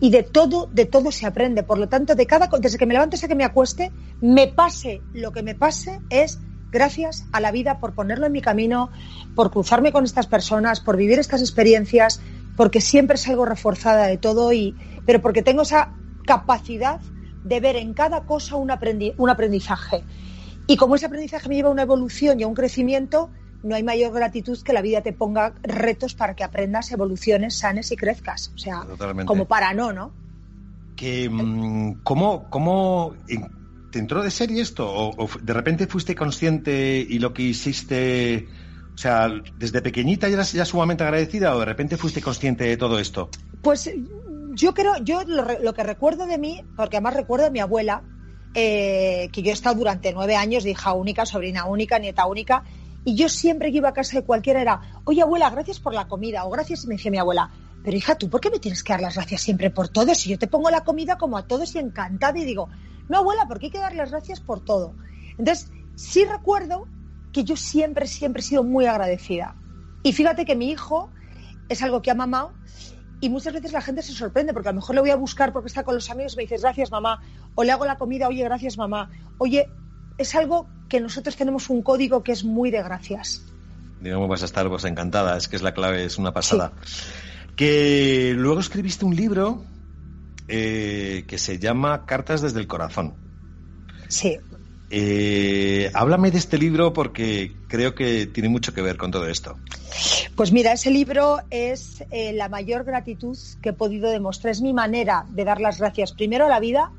y de todo, de todo se aprende. Por lo tanto, de cada, desde que me levanto hasta que me acueste, me pase lo que me pase, es gracias a la vida por ponerlo en mi camino, por cruzarme con estas personas, por vivir estas experiencias, porque siempre salgo reforzada de todo, y, pero porque tengo esa capacidad de ver en cada cosa un, un aprendizaje. Y como ese aprendizaje me lleva a una evolución y a un crecimiento, no hay mayor gratitud que la vida te ponga retos para que aprendas, evoluciones, sanes y crezcas. O sea, como para no, ¿no? Que, mm, ¿cómo, cómo te entró de serie esto? ¿O, de repente fuiste consciente y lo que hiciste, o sea, desde pequeñita ya eras ya sumamente agradecida o de repente fuiste consciente de todo esto? Pues yo creo, yo lo, que recuerdo de mí, porque además recuerdo a mi abuela, eh, que yo he estado durante nueve años de hija única, sobrina única, nieta única, y yo siempre que iba a casa de cualquiera era, oye abuela, gracias por la comida, o gracias, me decía mi abuela, pero hija, ¿tú por qué me tienes que dar las gracias siempre por todo? Si yo te pongo la comida como a todos y encantada, y digo, no abuela, porque hay que dar las gracias por todo. Entonces, sí recuerdo que yo siempre, siempre he sido muy agradecida. Y fíjate que mi hijo es algo que ha mamado y muchas veces la gente se sorprende porque a lo mejor le voy a buscar porque está con los amigos y me dices gracias mamá, o le hago la comida, oye, gracias mamá. Oye, es algo que nosotros tenemos un código que es muy de gracias. Digamos, vas a estar vos encantada, es que es la clave, es una pasada. Que luego escribiste un libro eh, que se llama Cartas desde el Corazón. Sí. Eh, háblame de este libro porque creo que tiene mucho que ver con todo esto. Pues mira, ese libro es eh, la mayor gratitud que he podido demostrar. Es mi manera de dar las gracias primero a la vida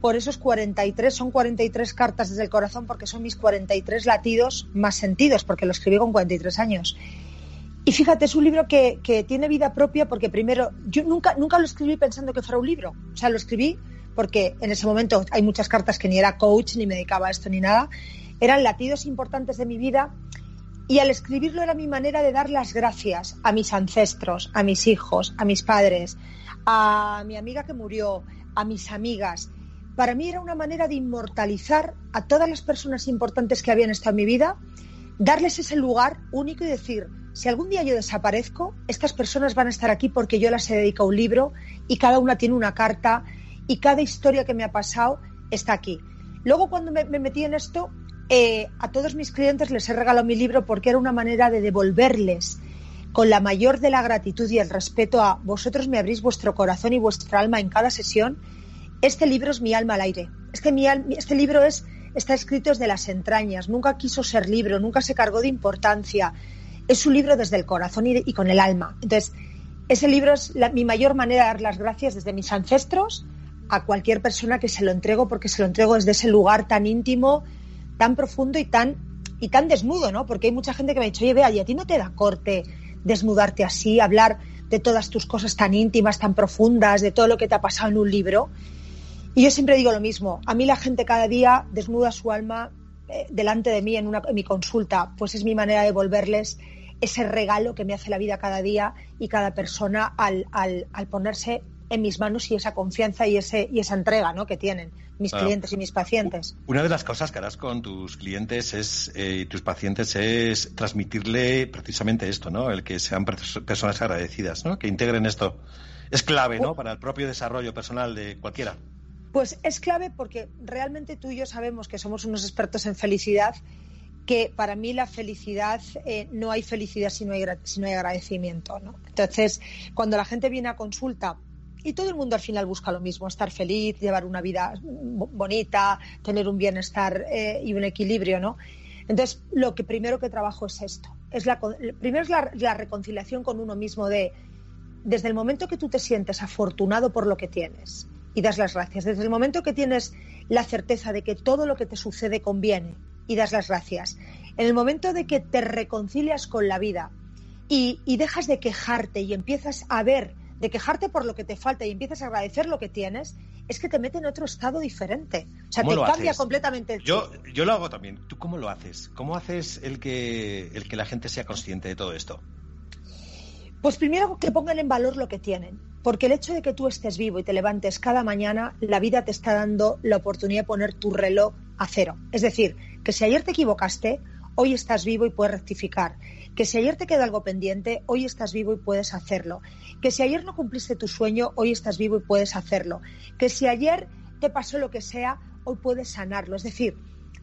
por esos 43, son 43 cartas desde el corazón porque son mis 43 latidos más sentidos, porque lo escribí con 43 años. Y fíjate, es un libro que, tiene vida propia porque primero, yo nunca, nunca lo escribí pensando que fuera un libro, o sea, lo escribí porque en ese momento hay muchas cartas que ni era coach, ni me dedicaba a esto, ni nada, eran latidos importantes de mi vida y al escribirlo era mi manera de dar las gracias a mis ancestros, a mis hijos, a mis padres, a mi amiga que murió, a mis amigas. Para mí era una manera de inmortalizar a todas las personas importantes que habían estado en mi vida, darles ese lugar único y decir, si algún día yo desaparezco, estas personas van a estar aquí porque yo las he dedicado un libro y cada una tiene una carta y cada historia que me ha pasado está aquí. Luego cuando me, metí en esto, eh, a todos mis clientes les he regalado mi libro porque era una manera de devolverles con la mayor de la gratitud y el respeto a vosotros me abrís vuestro corazón y vuestra alma en cada sesión este libro es mi alma al aire. Este, este libro es, está escrito desde las entrañas. Nunca quiso ser libro, nunca se cargó de importancia. Es un libro desde el corazón y, con el alma. Entonces, ese libro es mi mayor manera de dar las gracias desde mis ancestros a cualquier persona que se lo entrego, porque se lo entrego desde ese lugar tan íntimo, tan profundo y tan, y tan desnudo, ¿no? Porque hay mucha gente que me ha dicho, oye, vea, ¿y a ti no te da corte desnudarte así, hablar de todas tus cosas tan íntimas, tan profundas, de todo lo que te ha pasado en un libro? Y yo siempre digo lo mismo, a mí la gente cada día desnuda su alma eh, delante de mí en, una, mi consulta, pues es mi manera de devolverles ese regalo que me hace la vida cada día y cada persona al, ponerse en mis manos y esa confianza y, ese, y esa entrega ¿no? que tienen mis clientes y mis pacientes. Una de las cosas que harás con tus clientes es, y eh, tus pacientes es transmitirle precisamente esto, ¿no? El que sean personas agradecidas, ¿no? Que integren esto. Es clave, ¿no? Para el propio desarrollo personal de cualquiera. Pues es clave porque realmente tú y yo sabemos que somos unos expertos en felicidad, que para mí la felicidad eh, no hay felicidad si no hay, si no hay agradecimiento. ¿no? Entonces, cuando la gente viene a consulta y todo el mundo al final busca lo mismo, estar feliz, llevar una vida bonita, tener un bienestar eh, y un equilibrio, ¿no? Entonces, lo que primero que trabajo es esto, es la, primero es la, la reconciliación con uno mismo de, desde el momento que tú te sientes afortunado por lo que tienes y das las gracias, desde el momento que tienes la certeza de que todo lo que te sucede conviene y das las gracias, en el momento de que te reconcilias con la vida y, y dejas de quejarte y empiezas a ver, de quejarte por lo que te falta y empiezas a agradecer lo que tienes, es que te mete en otro estado diferente. O sea, te cambia completamente el yo, yo lo hago también. ¿Tú cómo lo haces? ¿Cómo haces el que, el que la gente sea consciente de todo esto? Pues primero que pongan en valor lo que tienen, porque el hecho de que tú estés vivo y te levantes cada mañana, la vida te está dando la oportunidad de poner tu reloj a cero. Es decir, que si ayer te equivocaste, hoy estás vivo y puedes rectificar. Que si ayer te queda algo pendiente, hoy estás vivo y puedes hacerlo. Que si ayer no cumpliste tu sueño, hoy estás vivo y puedes hacerlo. Que si ayer te pasó lo que sea, hoy puedes sanarlo. Es decir,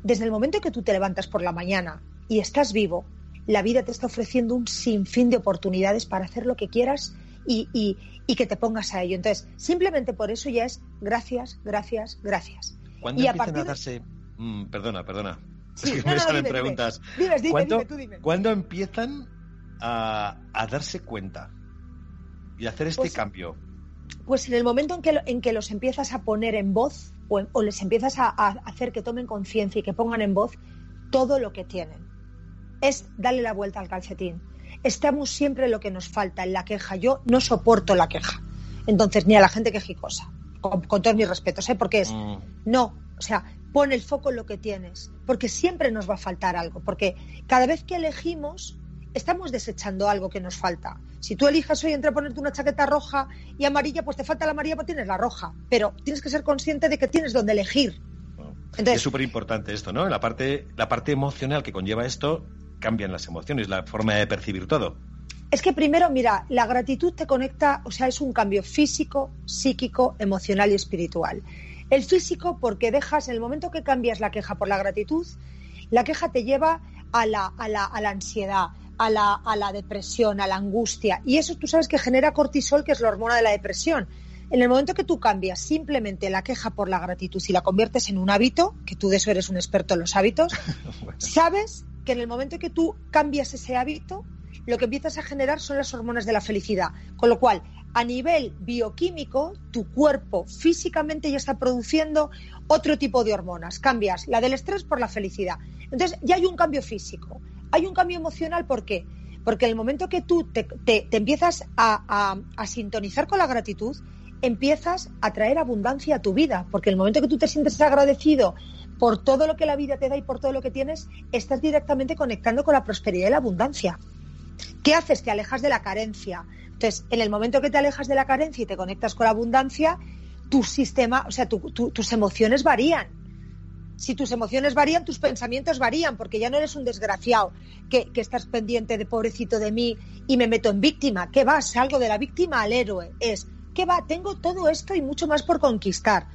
desde el momento que tú te levantas por la mañana y estás vivo, la vida te está ofreciendo un sinfín de oportunidades para hacer lo que quieras y, que te pongas a ello. Entonces, simplemente por eso ya es gracias, gracias, gracias. ¿Cuándo y empiezan a, darse... Mm, perdona, perdona. es que me salen preguntas. ¿Cuándo, empiezan a, darse cuenta y hacer este pues, cambio? Pues en el momento en que, en que los empiezas a poner en voz o, o les empiezas a hacer que tomen conciencia y que pongan en voz todo lo que tienen es darle la vuelta al calcetín. Estamos siempre lo que nos falta en la queja. Yo no soporto la queja. Entonces, ni a la gente quejicosa, con, con todos mis respetos, ¿eh? porque es, mm. no, o sea, pon el foco en lo que tienes, porque siempre nos va a faltar algo, porque cada vez que elegimos, estamos desechando algo que nos falta. Si tú elijas hoy entre ponerte una chaqueta roja y amarilla, pues te falta la amarilla, pues tienes la roja, pero tienes que ser consciente de que tienes donde elegir. es súper importante esto, ¿no? La parte, la parte emocional que conlleva esto cambian las emociones, la forma de percibir todo. Es que primero, mira, la gratitud te conecta, o sea, es un cambio físico, psíquico, emocional y espiritual. El físico, porque dejas, en el momento que cambias la queja por la gratitud, la queja te lleva a la, a la, a la ansiedad, a la, a la depresión, a la angustia. Y eso tú sabes que genera cortisol, que es la hormona de la depresión. En el momento que tú cambias simplemente la queja por la gratitud y la conviertes en un hábito, que tú de eso eres un experto en los hábitos, sabes que en el momento que tú cambias ese hábito, lo que empiezas a generar son las hormonas de la felicidad. Con lo cual, a nivel bioquímico, tu cuerpo físicamente ya está produciendo otro tipo de hormonas. Cambias la del estrés por la felicidad. Entonces, ya hay un cambio físico. Hay un cambio emocional, ¿por qué? Porque en el momento que tú te, empiezas a, a sintonizar con la gratitud, empiezas a traer abundancia a tu vida. Porque el momento que tú te sientes agradecido por todo lo que la vida te da y por todo lo que tienes, estás directamente conectando con la prosperidad y la abundancia. ¿Qué haces? Te alejas de la carencia. Entonces, en el momento que te alejas de la carencia y te conectas con la abundancia, tu sistema, o sea, tus emociones varían. Si tus emociones varían, tus pensamientos varían, porque ya no eres un desgraciado que, que estás pendiente de pobrecito de mí y me meto en víctima. ¿Qué va? Salgo de la víctima al héroe. Es, ¿qué va? Tengo todo esto y mucho más por conquistar.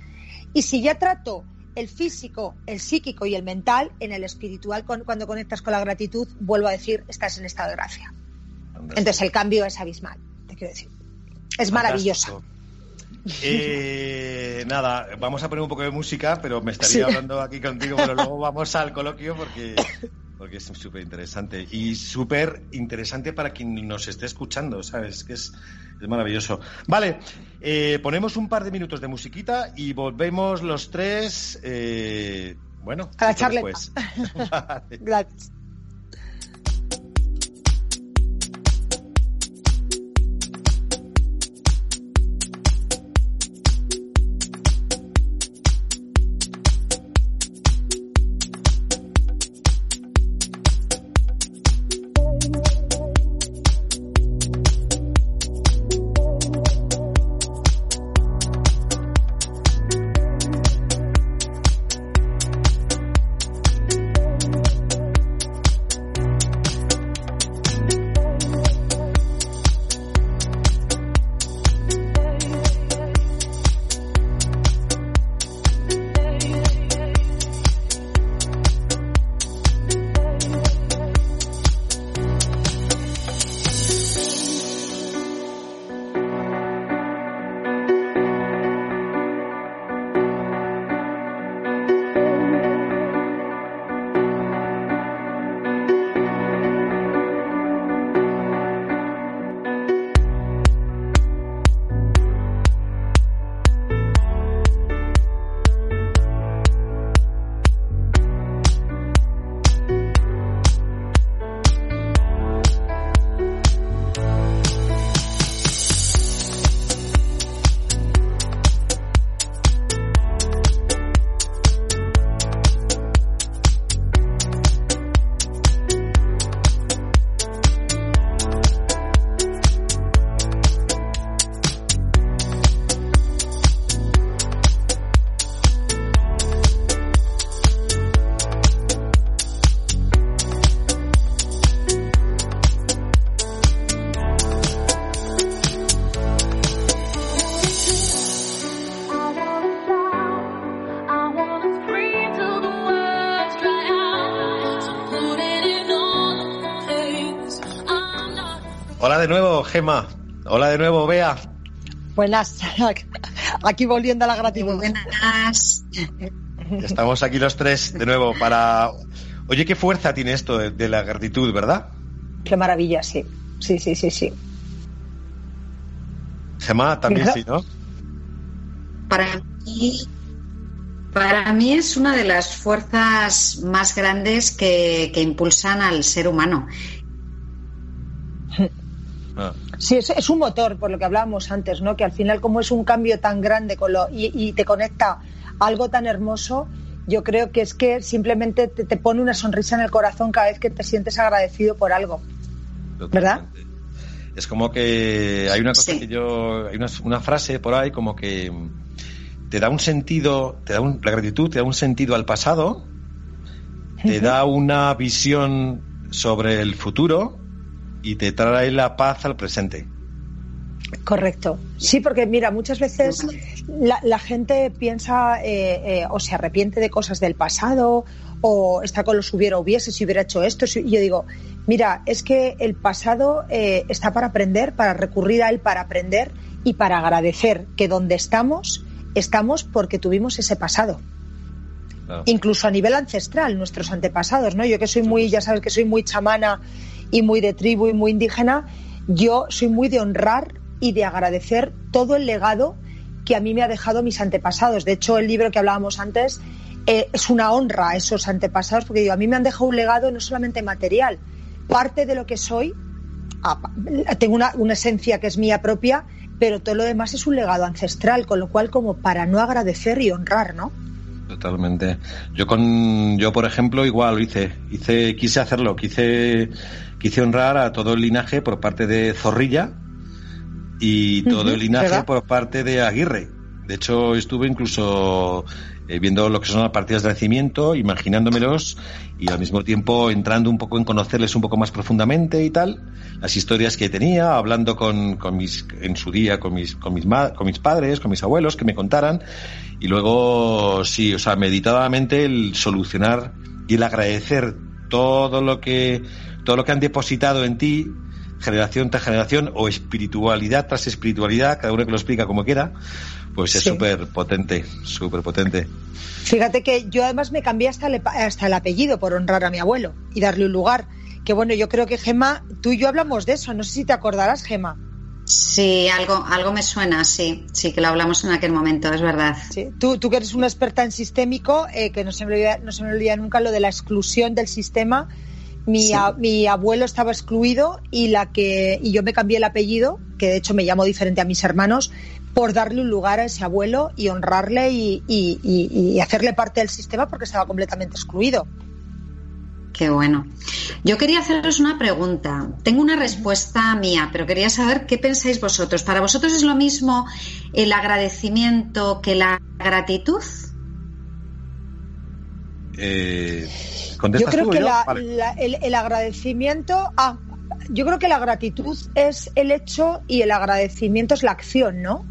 Y si ya trato el físico, el psíquico y el mental, en el espiritual, cuando conectas con la gratitud, vuelvo a decir, estás en estado de gracia. Entonces el cambio es abismal, te quiero decir. Es maravilloso. Eh, nada, vamos a poner un poco de música, pero me estaría hablando aquí contigo, pero luego vamos al coloquio porque, porque es súper interesante. Y súper interesante para quien nos esté escuchando, ¿sabes? Que es es maravilloso. Vale, eh, ponemos un par de minutos de musiquita y volvemos los tres. Eh, bueno, a la charla. Gracias. Hola de nuevo, Gema. Hola de nuevo, Bea. Buenas. Aquí volviendo a la gratitud. Buenas. Estamos aquí los tres de nuevo para... Oye, qué fuerza tiene esto de, la gratitud, ¿verdad? Qué maravilla, sí. Sí, sí, sí, sí. Gemma también sí, ¿no? Para mí, para mí es una de las fuerzas más grandes que, impulsan al ser humano. Ah. Sí, es, un motor, por lo que hablábamos antes, ¿no? Que al final, como es un cambio tan grande con lo, y, te conecta algo tan hermoso, yo creo que es que simplemente te, pone una sonrisa en el corazón cada vez que te sientes agradecido por algo. ¿Verdad? Es como que hay una cosa que yo, hay una, frase por ahí como que te da un sentido, te da la gratitud te da un sentido al pasado, te da una visión sobre el futuro y te trae la paz al presente. Correcto. Sí, porque mira, muchas veces la, gente piensa eh, eh, o se arrepiente de cosas del pasado o está con los hubiera hubiese si hubiera hecho esto. Y yo digo, mira, es que el pasado eh, está para aprender, para recurrir a él para aprender y para agradecer que donde estamos estamos porque tuvimos ese pasado. Incluso a nivel ancestral, nuestros antepasados, ¿no? Yo que soy muy, ya sabes que soy muy chamana y muy de tribu y muy indígena, yo soy muy de honrar y de agradecer todo el legado que a mí me ha dejado mis antepasados. De hecho, el libro que hablábamos antes eh, es una honra a esos antepasados, porque digo, a mí me han dejado un legado no solamente material, parte de lo que soy, tengo una, una esencia que es mía propia, pero todo lo demás es un legado ancestral, con lo cual como para no agradecer y honrar, ¿no? Totalmente. Yo con yo por ejemplo igual lo hice, hice quise hacerlo, quise quise honrar a todo el linaje por parte de Zorrilla y todo el linaje por parte de Aguirre. De hecho, estuve incluso eh, viendo lo que son las partidas de nacimiento, imaginándomelos y al mismo tiempo entrando un poco en conocerles un poco más profundamente y tal, las historias que tenía, hablando con, con mis, en su día con mis, con mis, con mis padres, con mis abuelos, que me contaran. Y luego, sí, o sea, meditadamente el solucionar y el agradecer todo lo que, todo lo que han depositado en ti, generación tras generación, o espiritualidad tras espiritualidad, cada uno que lo explica como quiera, pues es súper potente, súper potente. Fíjate que yo además me cambié hasta el, hasta el apellido por honrar a mi abuelo y darle un lugar. Que bueno, yo creo que Gema, tú y yo hablamos de eso, no sé si te acordarás, Gema. Sí, algo, algo me suena, sí, sí, que lo hablamos en aquel momento, es verdad. Sí. Tú, tú que eres una experta en sistémico, eh, que no se, me olvida, no se me olvida nunca lo de la exclusión del sistema. Mi, mi, abuelo estaba excluido y la que y yo me cambié el apellido, que de hecho me llamo diferente a mis hermanos, por darle un lugar a ese abuelo y honrarle y, hacerle parte del sistema porque estaba completamente excluido. Qué bueno. Yo quería haceros una pregunta. Tengo una respuesta mía, pero quería saber qué pensáis vosotros. ¿Para vosotros es lo mismo el agradecimiento que la gratitud? Eh, yo creo que el, agradecimiento. Ah, yo creo que la gratitud es el hecho y el agradecimiento es la acción, ¿no?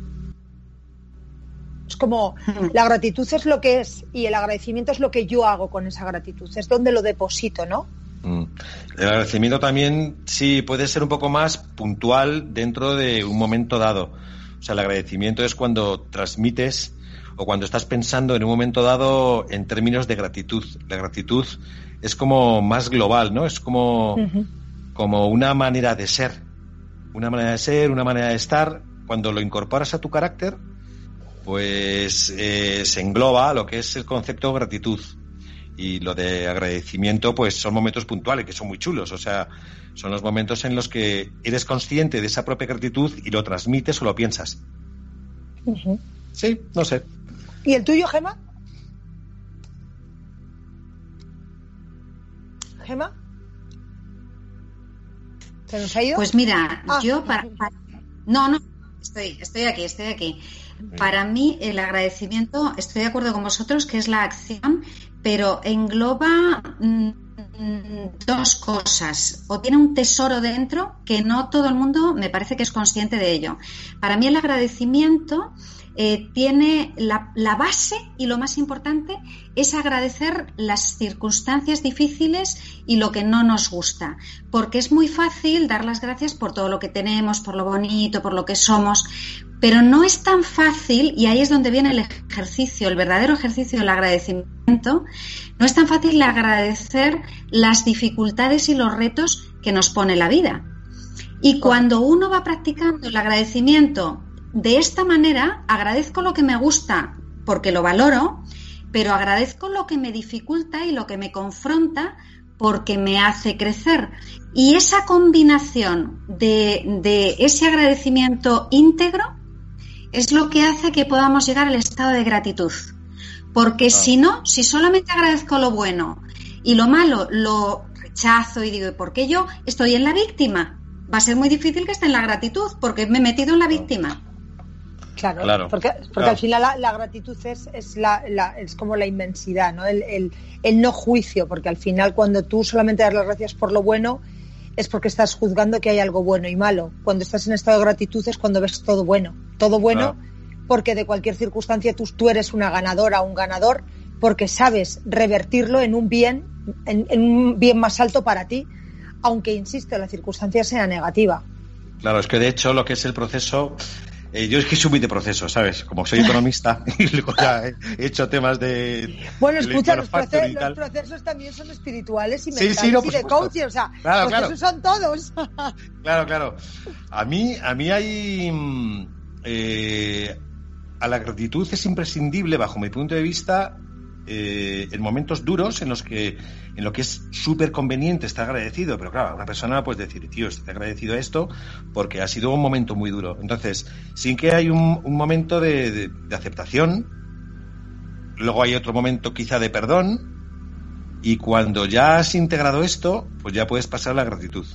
Es como la gratitud es lo que es y el agradecimiento es lo que yo hago con esa gratitud, es donde lo deposito, ¿no? Mm. El agradecimiento también sí puede ser un poco más puntual dentro de un momento dado. O sea, el agradecimiento es cuando transmites o cuando estás pensando en un momento dado en términos de gratitud. La gratitud es como más global, ¿no? Es como, como una manera de ser. Una manera de ser, una manera de estar. Cuando lo incorporas a tu carácter, pues eh, se engloba lo que es el concepto de gratitud. Y lo de agradecimiento, pues son momentos puntuales, que son muy chulos. O sea, son los momentos en los que eres consciente de esa propia gratitud y lo transmites o lo piensas. Sí, no sé. ¿Y el tuyo, Gema? Gema. ¿Se nos ha ido? Pues mira, ah. yo para, No, no, estoy, estoy aquí, estoy aquí. Para mí el agradecimiento, estoy de acuerdo con vosotros, que es la acción, pero engloba mm, dos cosas, o tiene un tesoro dentro que no todo el mundo me parece que es consciente de ello. Para mí el agradecimiento eh, tiene la, base y lo más importante es agradecer las circunstancias difíciles y lo que no nos gusta, porque es muy fácil dar las gracias por todo lo que tenemos, por lo bonito, por lo que somos, pero no es tan fácil, y ahí es donde viene el ejercicio, el verdadero ejercicio del agradecimiento, no es tan fácil agradecer las dificultades y los retos que nos pone la vida. Y cuando uno va practicando el agradecimiento de esta manera agradezco lo que me gusta porque lo valoro, pero agradezco lo que me dificulta y lo que me confronta porque me hace crecer. Y esa combinación de, ese agradecimiento íntegro es lo que hace que podamos llegar al estado de gratitud. Porque ah. si no, si solamente agradezco lo bueno y lo malo lo rechazo y digo, ¿por qué yo estoy en la víctima? Va a ser muy difícil que esté en la gratitud porque me he metido en la víctima. Claro, porque, porque al final la, gratitud es, es, la, es como la inmensidad, ¿no? El, el, no juicio, porque al final cuando tú solamente das las gracias por lo bueno, es porque estás juzgando que hay algo bueno y malo. Cuando estás en estado de gratitud es cuando ves todo bueno. Todo bueno porque de cualquier circunstancia tú, tú eres una ganadora, un ganador, porque sabes revertirlo en un bien, en, en un bien más alto para ti, aunque, insisto, la circunstancia sea negativa. Claro, es que de hecho lo que es el proceso eh, yo es que soy muy de proceso, ¿sabes? Como soy economista y luego ya he hecho temas de. Bueno, escucha, los, procesos también son espirituales y mentales y de coaching, o sea, claro, procesos son todos. claro, claro. A mí, a mí hay. Mm, eh, a la gratitud es imprescindible, bajo mi punto de vista, eh, en momentos duros en los que en lo que es súper conveniente estar agradecido, pero claro, una persona puede decir, tío, estoy agradecido a esto porque ha sido un momento muy duro. Entonces, sin que hay un, momento de, aceptación, luego hay otro momento quizá de perdón, y cuando ya has integrado esto, pues ya puedes pasar a la gratitud.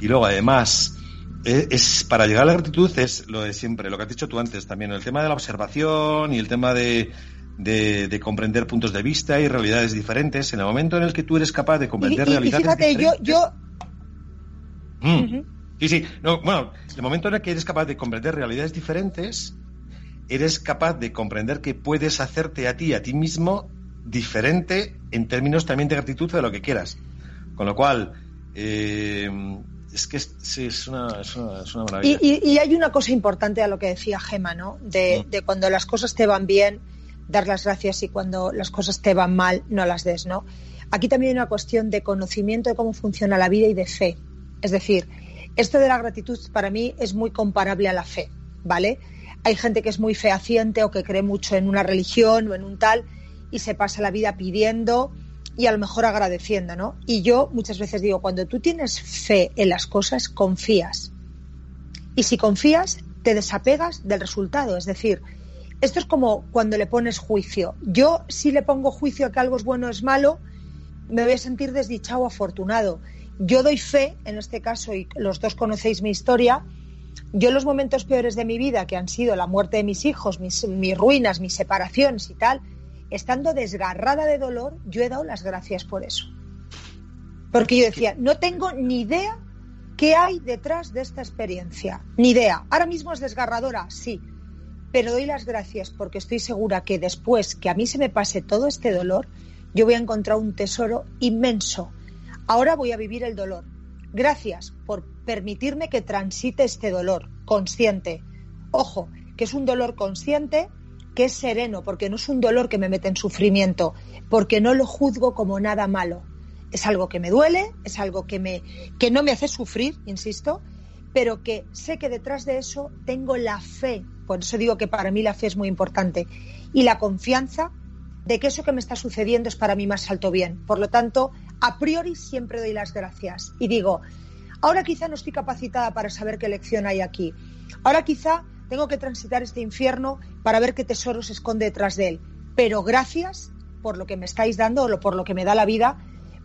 Y luego, además, e, es, para llegar a la gratitud es lo de siempre, lo que has dicho tú antes también, el tema de la observación y el tema de, de, comprender puntos de vista y realidades diferentes. En el momento en el que tú eres capaz de comprender realidades fíjate, diferentes, yo, yo... Mm. Sí, sí. No, bueno, el momento en el que eres capaz de comprender realidades diferentes, eres capaz de comprender que puedes hacerte a ti, a ti mismo, diferente en términos también de gratitud de lo que quieras. Con lo cual, eh, es que es, una, es, una, maravilla. Y, hay una cosa importante a lo que decía Gema, ¿no? De, mm. de cuando las cosas te van bien, dar las gracias y cuando las cosas te van mal no las des, ¿no? Aquí también hay una cuestión de conocimiento de cómo funciona la vida y de fe. Es decir, esto de la gratitud para mí es muy comparable a la fe, ¿vale? Hay gente que es muy fehaciente o que cree mucho en una religión o en un tal y se pasa la vida pidiendo y a lo mejor agradeciendo, ¿no? Y yo muchas veces digo, cuando tú tienes fe en las cosas, confías. Y si confías, te desapegas del resultado. Es decir, esto es como cuando le pones juicio. Yo, si le pongo juicio a que algo es bueno o es malo, me voy a sentir desdichado o afortunado. Yo doy fe, en este caso, y los dos conocéis mi historia, yo en los momentos peores de mi vida, que han sido la muerte de mis hijos, mis, mis ruinas, mis separaciones y tal, estando desgarrada de dolor, yo he dado las gracias por eso. Porque yo decía, no tengo ni idea qué hay detrás de esta experiencia. Ni idea. Ahora mismo es desgarradora, sí, pero doy las gracias porque estoy segura que después que a mí se me pase todo este dolor, yo voy a encontrar un tesoro inmenso. Ahora voy a vivir el dolor. Gracias por permitirme que transite este dolor consciente. Ojo, que es un dolor consciente, que es sereno, porque no es un dolor que me mete en sufrimiento, porque no lo juzgo como nada malo. Es algo que me duele, es algo que, me, que no me hace sufrir, insisto, pero que sé que detrás de eso tengo la fe, por eso digo que para mí la fe es muy importante, y la confianza de que eso que me está sucediendo es para mí más alto bien. Por lo tanto, a priori siempre doy las gracias y digo, ahora quizá no estoy capacitada para saber qué lección hay aquí, ahora quizá tengo que transitar este infierno para ver qué tesoro se esconde detrás de él, pero gracias por lo que me estáis dando o por lo que me da la vida,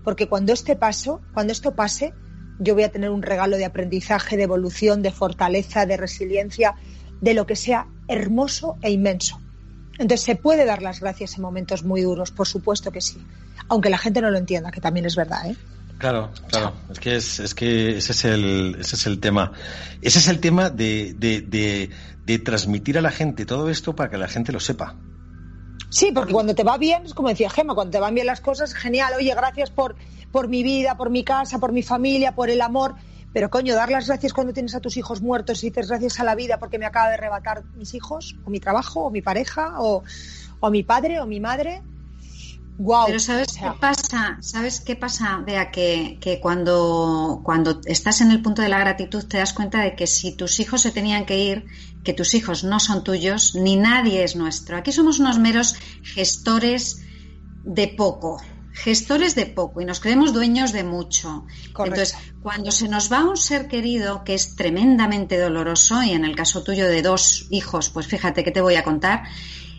porque cuando este paso, cuando esto pase, yo voy a tener un regalo de aprendizaje, de evolución, de fortaleza, de resiliencia, de lo que sea hermoso e inmenso. Entonces se puede dar las gracias en momentos muy duros, por supuesto que sí, aunque la gente no lo entienda, que también es verdad. ¿eh? Claro, claro. Es que, es, es que ese, es el, ese es el tema. Ese es el tema de, de, de, de transmitir a la gente todo esto para que la gente lo sepa. Sí, porque cuando te va bien, es como decía Gema, cuando te van bien las cosas, genial, oye, gracias por, por mi vida, por mi casa, por mi familia, por el amor. Pero coño, dar las gracias cuando tienes a tus hijos muertos y dices gracias a la vida porque me acaba de arrebatar mis hijos, o mi trabajo, o mi pareja, o, o mi padre, o mi madre. Wow. Pero ¿sabes qué pasa? ¿Sabes qué pasa? Vea que, que cuando, cuando estás en el punto de la gratitud te das cuenta de que si tus hijos se tenían que ir, que tus hijos no son tuyos, ni nadie es nuestro. Aquí somos unos meros gestores de poco, gestores de poco y nos creemos dueños de mucho. Correcto. Entonces, cuando se nos va un ser querido que es tremendamente doloroso, y en el caso tuyo de dos hijos, pues fíjate que te voy a contar,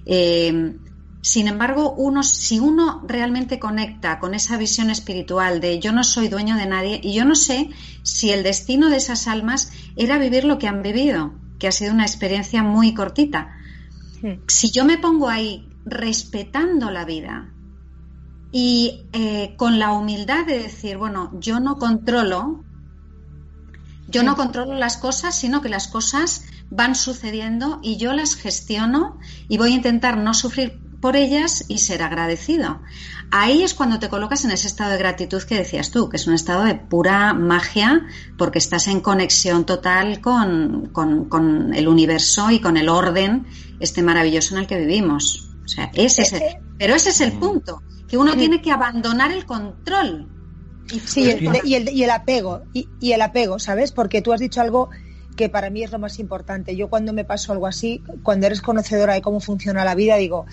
eh, sin embargo, uno, si uno realmente conecta con esa visión espiritual de yo no soy dueño de nadie y yo no sé si el destino de esas almas era vivir lo que han vivido, que ha sido una experiencia muy cortita. Si yo me pongo ahí respetando la vida y eh, con la humildad de decir, bueno, yo no controlo, yo no controlo las cosas, sino que las cosas van sucediendo y yo las gestiono y voy a intentar no sufrir por ellas y ser agradecido. Ahí es cuando te colocas en ese estado de gratitud que decías tú, que es un estado de pura magia, porque estás en conexión total con, con, con el universo y con el orden este maravilloso en el que vivimos. O sea, ese es el, pero ese es el punto, que uno tiene que abandonar el control. Y Sí, el- y el, y el apego, y, y el apego, ¿sabes? Porque tú has dicho algo que para mí es lo más importante. Yo cuando me paso algo así, cuando eres conocedora de cómo funciona la vida, digo,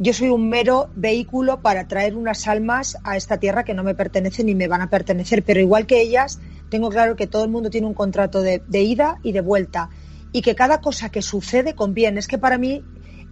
yo soy un mero vehículo para traer unas almas a esta tierra que no me pertenecen ni me van a pertenecer, pero igual que ellas, tengo claro que todo el mundo tiene un contrato de, ida y de vuelta y que cada cosa que sucede conviene. Es que para mí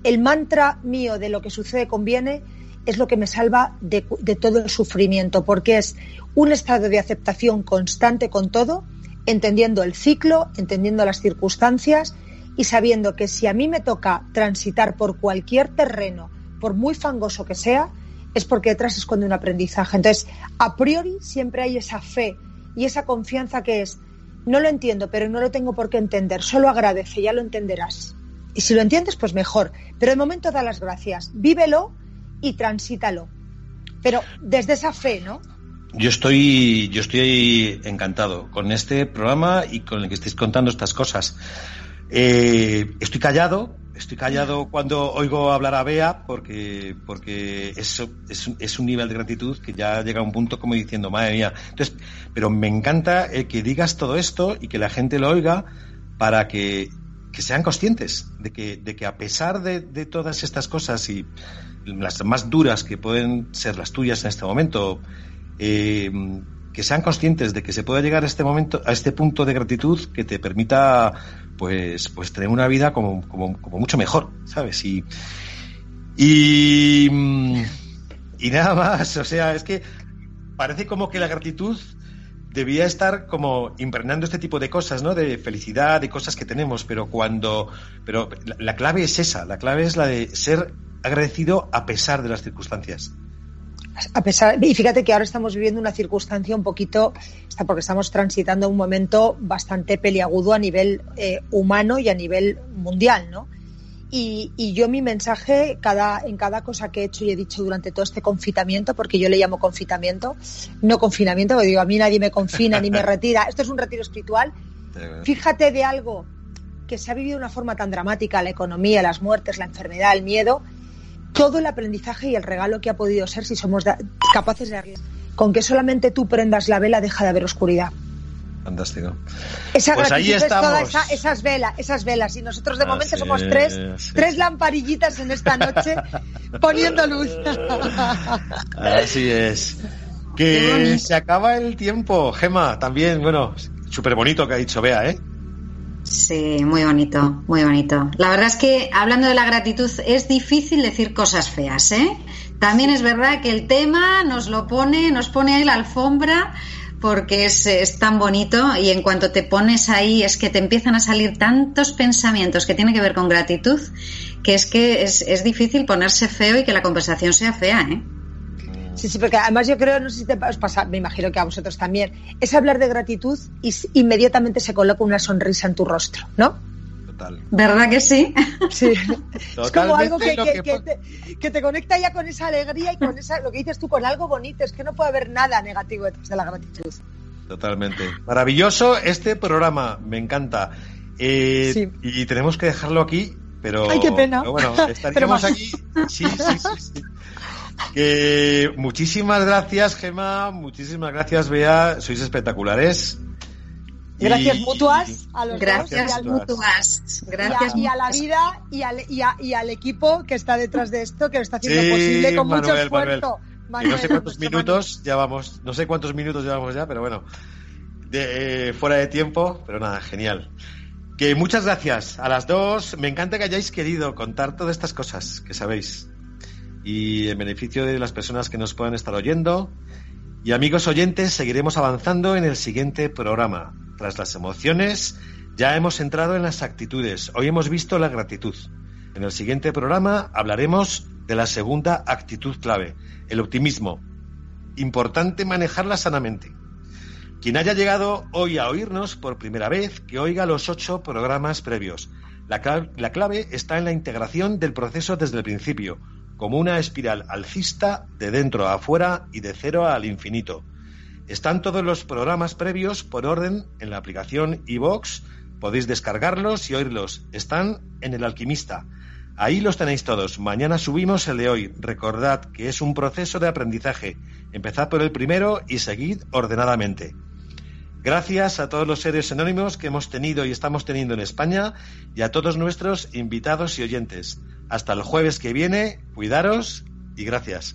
el mantra mío de lo que sucede conviene es lo que me salva de, de todo el sufrimiento, porque es un estado de aceptación constante con todo, entendiendo el ciclo, entendiendo las circunstancias y sabiendo que si a mí me toca transitar por cualquier terreno, por muy fangoso que sea, es porque detrás se esconde un aprendizaje. Entonces, a priori siempre hay esa fe y esa confianza que es, no lo entiendo, pero no lo tengo por qué entender, solo agradece, ya lo entenderás. Y si lo entiendes, pues mejor. Pero de momento da las gracias, vívelo y transítalo. Pero desde esa fe, ¿no? Yo estoy, yo estoy encantado con este programa y con el que estáis contando estas cosas. Eh, estoy callado, estoy callado cuando oigo hablar a Bea porque, porque eso es, un- es un nivel de gratitud que ya llega a un punto como diciendo, madre mía. Entonces, pero me encanta el que digas todo esto y que la gente lo oiga para que, que sean conscientes de que, de que a pesar de, de todas estas cosas y las más duras que pueden ser las tuyas en este momento, eh, que sean conscientes de que se puede llegar a este momento, a este punto de gratitud que te permita, pues, pues tener una vida como, como, mucho mejor, ¿sabes? Y, y, mm, y nada más, o sea, es que parece como que la gratitud debía estar como impregnando este tipo de cosas, ¿no? De felicidad, de cosas que tenemos, pero cuando, pero la, la clave es esa, la clave es la de ser agradecido a pesar de las circunstancias. A pesar, y fíjate que ahora estamos viviendo una circunstancia un poquito, está porque estamos transitando un momento bastante peliagudo a nivel eh, humano y a nivel mundial, ¿no? Y, y yo mi mensaje cada, en cada cosa que he hecho y he dicho durante todo este confinamiento, porque yo le llamo confitamiento, no confinamiento, porque digo, a mí nadie me confina ni me retira, esto es un retiro espiritual. Fíjate de algo que se ha vivido de una forma tan dramática, la economía, las muertes, la enfermedad, el miedo, todo el aprendizaje y el regalo que ha podido ser si somos capaces de darle. Con que solamente tú prendas la vela deja de haber oscuridad. Fantástico. Esa Pues ahí gratitud es toda estamos. esa- esas velas, esas velas. Y nosotros de Así momento somos tres, es, tres lamparillitas en esta noche poniendo luz. Así es. Que se acaba el tiempo, Gema, también, bueno, súper bonito que ha dicho Bea, ¿eh? Sí, muy bonito, muy bonito. La verdad es que hablando de la gratitud es difícil decir cosas feas, ¿eh? También es verdad que el tema nos lo pone, nos pone ahí la alfombra porque es, es tan bonito y en cuanto te pones ahí es que te empiezan a salir tantos pensamientos que tienen que ver con gratitud que es que es, es difícil ponerse feo y que la conversación sea fea, ¿eh? Sí, sí, porque además yo creo, no sé si te os pasa, me imagino que a vosotros también, es hablar de gratitud y inmediatamente se coloca una sonrisa en tu rostro, ¿no? Total. ¿Verdad que sí? Sí. es como algo que, que, te, conecta ya con esa alegría y con esa, lo que dices tú, con algo bonito. Es que no puede haber nada negativo detrás de la gratitud. Totalmente. Maravilloso este programa, me encanta. Eh, y tenemos que dejarlo aquí, pero. Ay, qué pena. bueno, estaríamos aquí. Sí, sí, sí. Muchísimas gracias, Gema. Muchísimas gracias, Bea. Sois espectaculares. Gracias mutuas a los Gracias mutuas. Gracias. Y a, la vida y al, y, al, equipo que está detrás de esto, que lo está haciendo posible con mucho esfuerzo. no sé cuántos minutos ya vamos, no sé cuántos minutos llevamos ya, pero bueno, de, eh, fuera de tiempo, pero nada, genial. Que muchas gracias a las dos. Me encanta que hayáis querido contar todas estas cosas que sabéis. Y en beneficio de las personas que nos puedan estar oyendo. Y amigos oyentes, seguiremos avanzando en el siguiente programa. Tras las emociones, ya hemos entrado en las actitudes. Hoy hemos visto la gratitud. En el siguiente programa hablaremos de la segunda actitud clave, el optimismo. Importante manejarla sanamente. Quien haya llegado hoy a oírnos por primera vez, que oiga los ocho programas previos. La clave, la clave está en la integración del proceso desde el principio, como una espiral alcista de dentro a afuera y de cero al infinito. Están todos los programas previos por orden en la aplicación iVox. Podéis descargarlos y oírlos. Están en El Alquimista. Ahí los tenéis todos. Mañana subimos el de hoy. Recordad que es un proceso de aprendizaje. Empezad por el primero y seguid ordenadamente. Gracias a todos los seres anónimos que hemos tenido y estamos teniendo en España y a todos nuestros invitados y oyentes. Hasta el jueves que viene, cuidaros y gracias.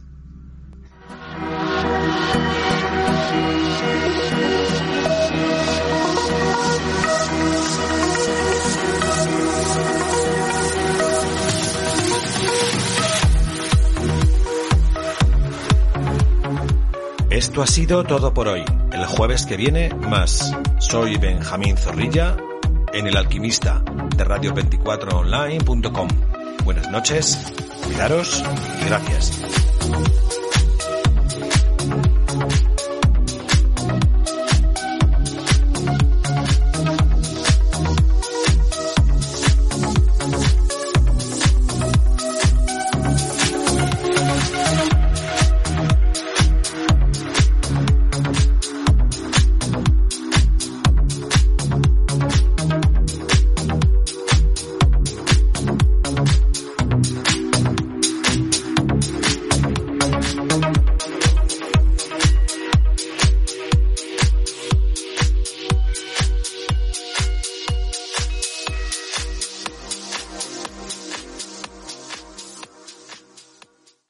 Esto ha sido todo por hoy. El jueves que viene, más. Soy Benjamín Zorrilla en El Alquimista de radio24online.com. Buenas noches, cuidaros y gracias.